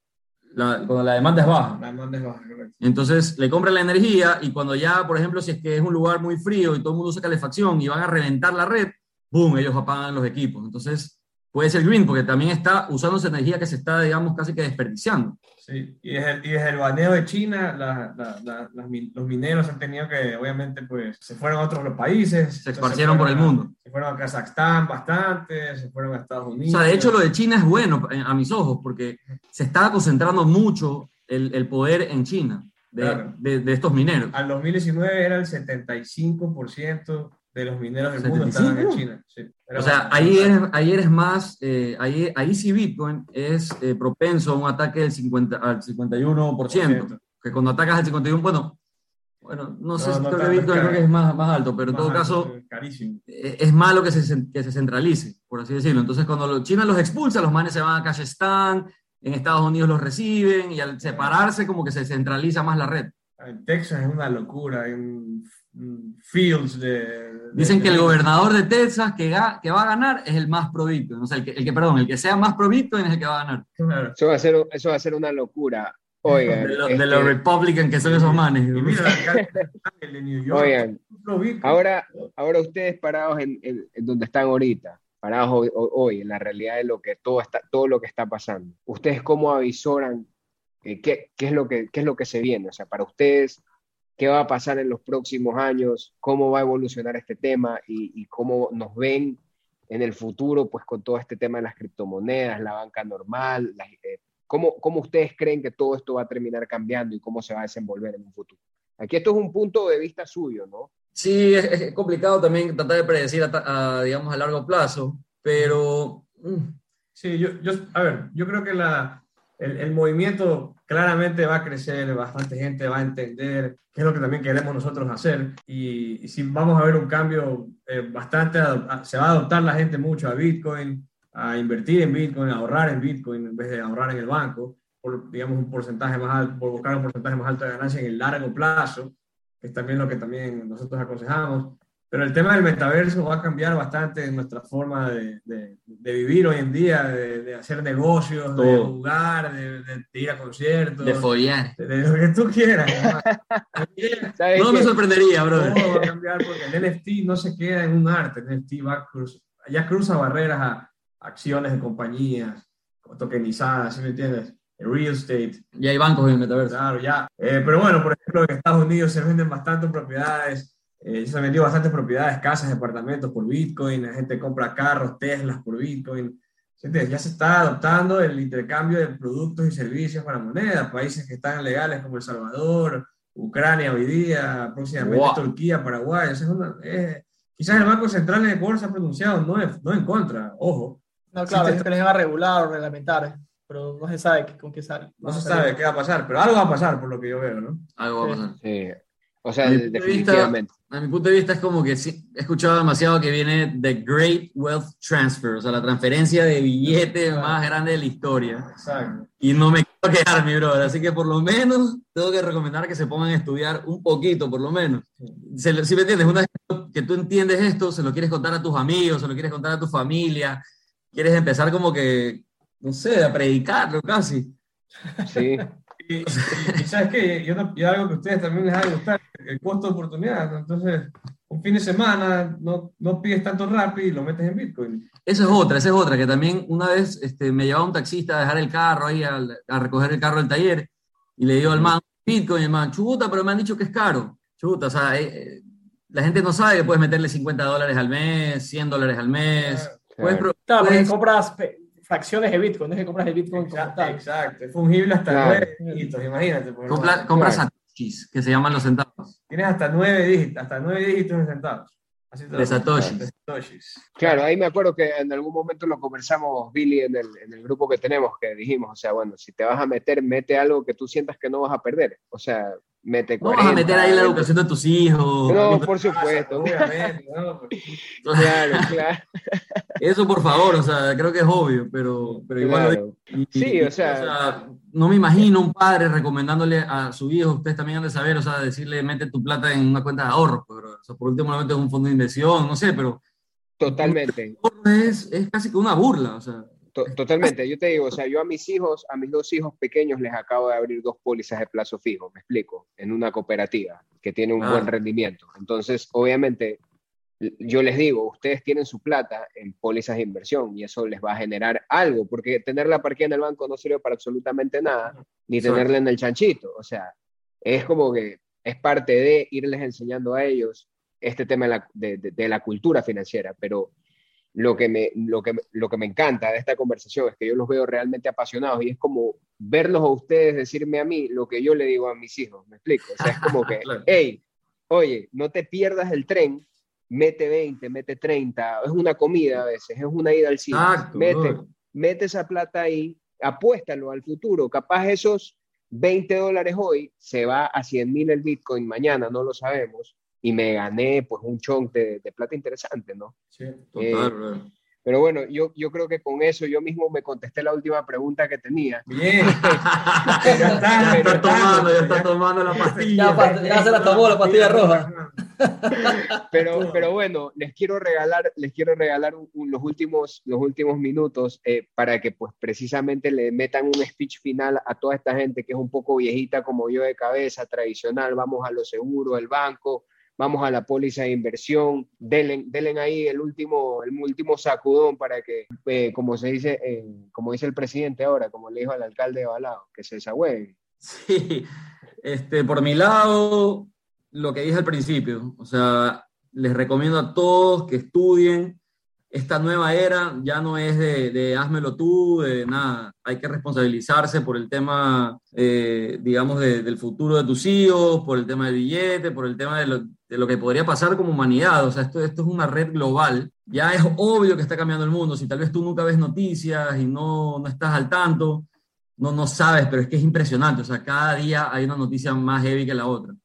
la, cuando la demanda es baja. La demanda es baja, correcto. Entonces le compran la energía y cuando ya, por ejemplo, si es que es un lugar muy frío y todo el mundo usa calefacción y van a reventar la red, ¡boom! Ellos apagan los equipos. Entonces, puede ser green, porque también está usando esa energía que se está, digamos, casi que desperdiciando. Sí, y desde, el, y desde el baneo de China, la, la, la, las los mineros han tenido que, obviamente, pues, se fueron a otros países. Se esparcieron por el mundo. Se fueron a Kazajstán bastante, se fueron a Estados Unidos. O sea, de hecho, lo de China es bueno a mis ojos, porque se está concentrando mucho el, el poder en China de, Claro. de, de estos mineros. Al 2019 era el 75% de los mineros del mundo estaban en 75. China. Sí, O sea, ahí eres, ahí eres más, eh, ahí, ahí sí Bitcoin es eh, propenso a un ataque del 50, al 51%, que cuando atacas al 51%, bueno, bueno, no sé, No, si no creo que Bitcoin es creo que es más, más alto, pero en todo alto, caso es Carísimo. eh, es malo que se, que se centralice, por así decirlo. Entonces, cuando los China los expulsa, los manes se van a Kazajstán, en Estados Unidos los reciben, y al separarse como que se centraliza más la red. En Texas es una locura, un fields de... de- Dicen que el gobernador de Texas que, ga- que va a ganar es el más pro Bitcoin. O sea, el que, el que, perdón, el que sea más pro Bitcoin es el que va a ganar. Claro. Eso va a ser, eso va a ser una locura. Oigan, De, lo- este, de los Republican que son esos manes. Mira, <laughs> el alcalde de New York, Oigan, ahora, ahora ustedes parados en, en- en donde están ahorita, parados hoy, hoy- hoy, en la realidad de lo que todo está, todo lo que está pasando. ¿Ustedes cómo avisoran eh, qué, qué es lo que, qué es lo que se viene? O sea, para ustedes, ¿qué va a pasar en los próximos años? ¿Cómo va a evolucionar este tema? Y, y cómo nos ven en el futuro, pues con todo este tema de las criptomonedas, la banca normal, las, eh, ¿cómo, ¿cómo ustedes creen que todo esto va a terminar cambiando y cómo se va a desenvolver en un futuro? Aquí esto es un punto de vista suyo, ¿no? Sí, es, es complicado también tratar de predecir, a, a, digamos, a largo plazo, pero mm, Sí, yo, yo, a ver, yo creo que la, el, movimiento claramente va a crecer, bastante gente va a entender qué es lo que también queremos nosotros hacer y, si vamos a ver un cambio eh, bastante, se va a adoptar la gente mucho a Bitcoin, a invertir en Bitcoin, a ahorrar en Bitcoin en vez de ahorrar en el banco, por, digamos, un porcentaje más alto, por buscar un porcentaje más alto de ganancia en el largo plazo, que es también lo que también nosotros aconsejamos. Pero el tema del metaverso va a cambiar bastante nuestra forma de, de- de vivir hoy en día, de, de hacer negocios, de Todo. jugar, de, de- de ir a conciertos, de follar. de, de lo que tú quieras. <laughs> ¿no? ¿Sabes No me qué? sorprendería, brother. Todo va a cambiar porque el NFT no se queda en un arte, el NFT va a cruz- ya cruza barreras a acciones de compañías tokenizadas, ¿sí me entiendes? El real estate, Y hay bancos en el metaverso. Claro, ya. Eh, pero bueno, por ejemplo, en Estados Unidos se venden bastantes propiedades, eh, se han vendido bastantes propiedades, casas, departamentos por Bitcoin, la gente compra carros, Teslas por Bitcoin. ¿Sí entiendes? Ya se está adoptando el intercambio de productos y servicios para moneda. Países que están legales como El Salvador, Ucrania hoy día, próximamente Wow. Turquía, Paraguay. Es una- eh, quizás el Banco Central en Ecuador se ha pronunciado no en, no en contra, ojo. No, claro, es que les van a regular o reglamentar, pero no se sabe con qué sale. No se sabe qué va a pasar, pero algo va a pasar por lo que yo veo, ¿no? Algo va a pasar. Sí. O sea, de definitivamente. A mi punto de vista es como que sí, he escuchado demasiado que viene The Great Wealth Transfer, o sea, la transferencia de billete más grande de la historia. Exacto. Y no me quiero quedar, mi brother. Así que por lo menos tengo que recomendar que se pongan a estudiar un poquito, por lo menos. Se lo- Si me entiendes, una vez que tú entiendes esto, se lo quieres contar a tus amigos, se lo quieres contar a tu familia, quieres empezar como que, no sé, a predicarlo casi. Sí. Y, y- y sabes qué, yo, no- y algo que a ustedes también les va a gustar, el costo de oportunidad. Entonces, un fin de semana no, no pides tanto rápido y lo metes en Bitcoin. Esa es otra, esa es otra, que también una vez este, me llevaba un taxista a dejar el carro ahí, al- a, recoger el carro del taller, y le digo al man, Bitcoin, y el man, chuta, pero me han dicho que es caro. Chuta, o sea, eh, eh, la gente no sabe que puedes meterle 50 dólares al mes, 100 dólares al mes. Puedes pro- Claro, puedes- compras fracciones de Bitcoin, no es que compras el Bitcoin como Exacto, tal. exacto, es fungible hasta Claro. nueve dígitos, imagínate. pues, compra- compras Claro. Satoshis, que se llaman los centavos. Tienes hasta nueve dígitos, hasta nueve dígitos de centavos. Así De satoshis. De satoshis. Claro, ahí me acuerdo que en algún momento lo conversamos, Billy, en el, en el grupo que tenemos, que dijimos, o sea, bueno, si te vas a meter, mete algo que tú sientas que no vas a perder. O sea, mete No 40. vas a meter ahí la 20. educación de tus hijos. No, por supuesto. Obviamente, ¿no? Claro, claro. <laughs> Eso por favor, o sea, creo que es obvio, pero, pero igual claro. Y- Sí, y- o sea- no me imagino un padre recomendándole a su hijo, ustedes también han de saber, o sea, decirle, mete tu plata en una cuenta de ahorros, pues, bro. o sea, por último lo metes en un fondo de inversión, no sé, pero Totalmente, ahorro es, es casi que una burla, o sea, to- totalmente. Yo te digo, o sea, yo a mis hijos, a mis dos hijos pequeños les acabo de abrir dos pólizas de plazo fijo, me explico, en una cooperativa que tiene un Ah. buen rendimiento. Entonces, obviamente, yo les digo, ustedes tienen su plata en pólizas de inversión y eso les va a generar algo, porque tenerla parqueada en el banco no sirve para absolutamente nada, ni tenerla en el chanchito. O sea, es como que es parte de irles enseñando a ellos este tema de la, de la cultura financiera, pero lo que, me, lo, que, lo que me encanta de esta conversación es que yo los veo realmente apasionados y es como verlos a ustedes decirme a mí lo que yo le digo a mis hijos, ¿me explico? O sea, es como que, <laughs> hey, oye, no te pierdas el tren, mete 20, mete 30, es una comida a veces, es una ida al cine, mete, mete esa plata ahí, apuéstalo al futuro, capaz esos 20 dólares hoy se va a 100 mil el Bitcoin mañana, no lo sabemos, y me gané pues un chunk de, plata interesante, ¿no? Sí, total, eh, Pero bueno, yo, yo creo que con eso yo mismo me contesté la última pregunta que tenía. Bien. <laughs> ya está, <laughs> está tomando, ya está tomando la pastilla. Ya, se la tomó la pastilla roja. Pero, pero bueno, les quiero regalar, les quiero regalar los, últimos, los últimos minutos eh, para que pues precisamente le metan un speech final a toda esta gente que es un poco viejita como yo de cabeza, tradicional, vamos a lo seguro, el banco, vamos a la póliza de inversión, denle, ahí el último, el último sacudón para que, eh, como se dice, eh, como dice el presidente ahora, como le dijo al alcalde de Balao, que se desagüe. Sí, este, por mi lado, lo que dije al principio, o sea, les recomiendo a todos que estudien, esta nueva era ya no es de, de házmelo tú, de nada, hay que responsabilizarse por el tema, eh, digamos, del futuro de tus hijos, por el tema del billete, por el tema de lo, de lo, que podría pasar como humanidad. O sea, esto, esto es una red global. Ya es obvio que está cambiando el mundo. Si tal vez tú nunca ves noticias y no, no estás al tanto, no, no sabes, pero es que es impresionante. O sea, cada día hay una noticia más heavy que la otra.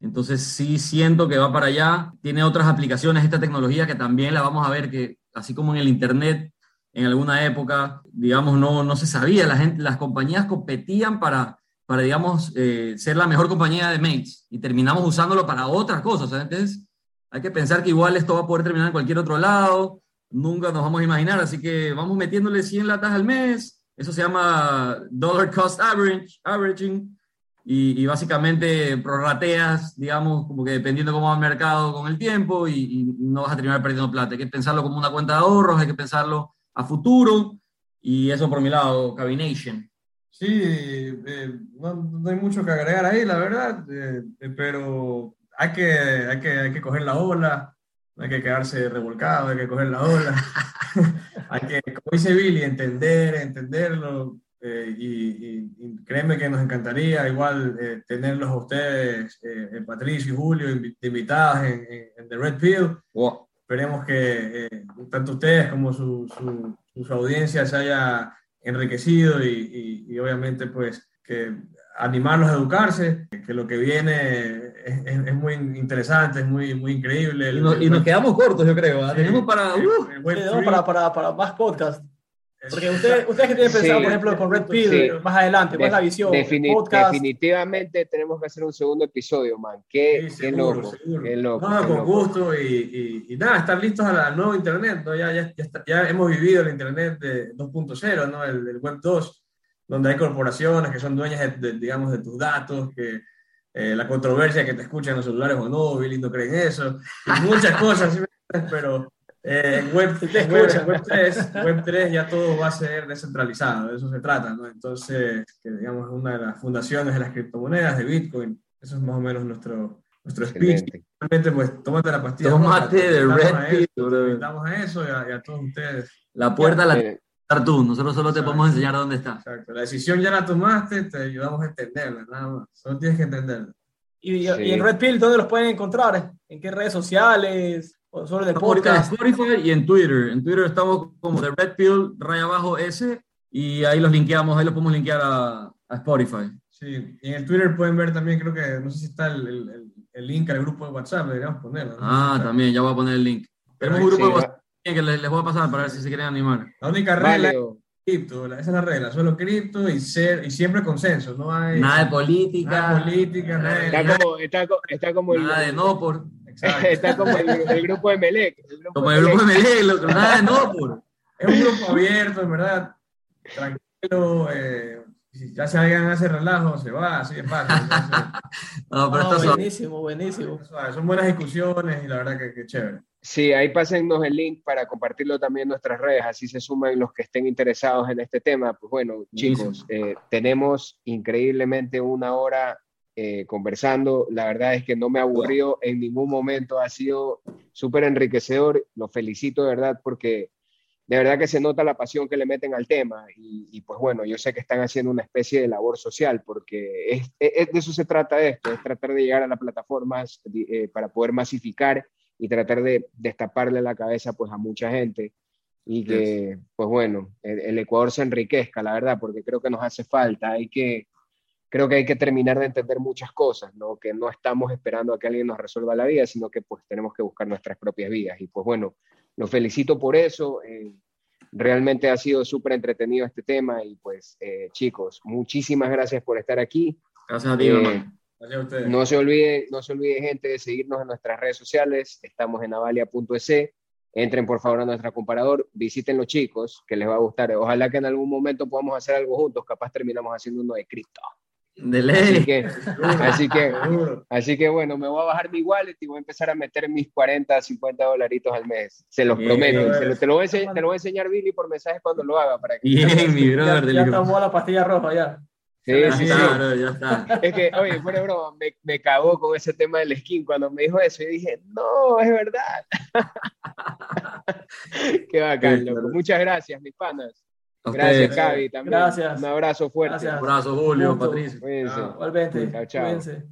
Entonces sí siento que va para allá. Tiene otras aplicaciones esta tecnología que también la vamos a ver que así como en el Internet, en alguna época, digamos, no, no se sabía, la gente, las compañías competían para, para digamos, eh, ser la mejor compañía de mates y terminamos usándolo para otras cosas. Entonces, hay que pensar que igual esto va a poder terminar en cualquier otro lado, nunca nos vamos a imaginar, así que vamos metiéndole 100 latas al mes, eso se llama dollar cost average, averaging, y, básicamente prorrateas, digamos, como que dependiendo cómo va el mercado con el tiempo y, no vas a terminar perdiendo plata. Hay que pensarlo como una cuenta de ahorros, hay que pensarlo a futuro y eso por mi lado, Cabination. Sí, eh, no, hay mucho que agregar ahí, la verdad, eh, eh, pero hay que, hay, que, hay que coger la ola, no hay que quedarse revolcado, hay que coger la ola, <laughs> hay que, como dice Billy, entender, entenderlo, eh, y, créeme que nos encantaría igual eh, tenerlos a ustedes, eh, Patricio y Julio, invitados en, en, The Red Pill. Esperemos que tanto ustedes como su, su, su, audiencia se haya enriquecido y, y, obviamente pues que animarlos a educarse, que lo que viene es, es, muy interesante, es muy, muy increíble. Y, nos quedamos cortos, yo creo. Tenemos para, uh, para, para, para, más podcast. Porque ustedes, <laughs> ustedes que tienen pensado, por ejemplo, con Red Pill más adelante, ¿cuál es la visión? Definitivamente tenemos que hacer un segundo episodio, man. Qué, qué loco. Qué loco no, con gusto y, y, nada, estar listos al nuevo Internet. ¿no? Ya, ya, ya, hemos vivido el Internet de 2.0, ¿no? El, Web 2, donde hay corporaciones que son dueñas, de, digamos, de tus datos, que eh, la controversia que te escuchan los celulares o no, Billy no creen eso, y muchas cosas, <laughs> pero eh, web, <laughs> web, 3, web 3 ya todo va a ser descentralizado, de eso se trata, ¿no? Entonces, que digamos una de las fundaciones de las criptomonedas, de Bitcoin, eso es más o menos nuestro, nuestro speech. Realmente, pues, tómate la pastilla. Tómate de Red Pill, Damos a eso y a, todos ustedes. La puerta la tienes tú, nosotros solo te podemos enseñar dónde está. Exacto, la decisión ya la tomaste, te ayudamos a entenderla, nada más, solo tienes que entenderla. ¿Y, y en Red Pill dónde los pueden encontrar? ¿En qué redes sociales? Solo de podcast. En Spotify y en Twitter. En Twitter estamos como de Red Pill, raya abajo S, y ahí los linkeamos, ahí los podemos linkear a, a, Spotify. Sí, y en el Twitter pueden ver también, creo que, no sé si está el, el, el link al grupo de WhatsApp, deberíamos ponerlo. Ah, también, ya voy a poner el link. Tenemos un grupo de WhatsApp que les, les, voy a pasar para ver si se quieren animar. La única regla cripto, esa es la regla, solo cripto y, ser, y siempre consenso, no hay... Nada de política. Nada de política, nada Está como, está, está como nada de no por... <laughs> Está como el, grupo de Melec. como el grupo de Melec, lo, nada de no por... Es un grupo <laughs> abierto, en verdad, tranquilo, eh, si ya se alguien hace relajo, se va, así es fácil. <laughs> no, pero está buenísimo, buenísimo. Son buenas discusiones y la verdad que, que chévere. Sí, ahí pásennos el link para compartirlo también en nuestras redes, así se suman los que estén interesados en este tema. Pues bueno, chicos, eh, tenemos increíblemente una hora eh, conversando. La verdad es que no me aburrió en ningún momento, ha sido súper enriquecedor. Los felicito de verdad porque de verdad que se nota la pasión que le meten al tema y, pues bueno, yo sé que están haciendo una especie de labor social porque es, de eso se trata esto, es tratar de llegar a las plataformas eh, para poder masificar y tratar de destaparle la cabeza pues a mucha gente y que pues bueno, el, Ecuador se enriquezca, la verdad, porque creo que nos hace falta, hay que, creo que hay que terminar de entender muchas cosas, ¿no? Que no estamos esperando a que alguien nos resuelva la vida, sino que pues tenemos que buscar nuestras propias vidas. Y pues bueno, los felicito por eso. Eh, realmente ha sido súper entretenido este tema y pues eh, chicos, muchísimas gracias por estar aquí. Gracias a ti, eh, no se olvide, no se olvide gente de seguirnos en nuestras redes sociales. Estamos en avalia.es. Entren por favor a nuestro comparador, visiten los chicos, que les va a gustar. Ojalá que en algún momento podamos hacer algo juntos. Capaz terminamos haciendo uno de cripto. De ley. Así que, <laughs> así que, así que bueno, me voy a bajar mi wallet y voy a empezar a meter mis 40, 50 dolaritos al mes. Se los prometo. te, lo voy a, te, lo voy a, enseñar, Billy, por mensajes cuando lo haga. Para que Bien, mi brother. Ya, ya tomó la pastilla roja, ya. Sí, sí, sí. ya está. <laughs> Es que, oye, fuera broma, me, me cagó con ese tema del skin cuando me dijo eso. Y dije, no, es verdad. <laughs> Qué bacán, loco. Muchas gracias, mis panas. Gracias, Cavi, también. Gracias. Un abrazo fuerte. Un abrazo, Julio, Patricio. Cuídense. Igualmente. Chao, chao. Cuídense.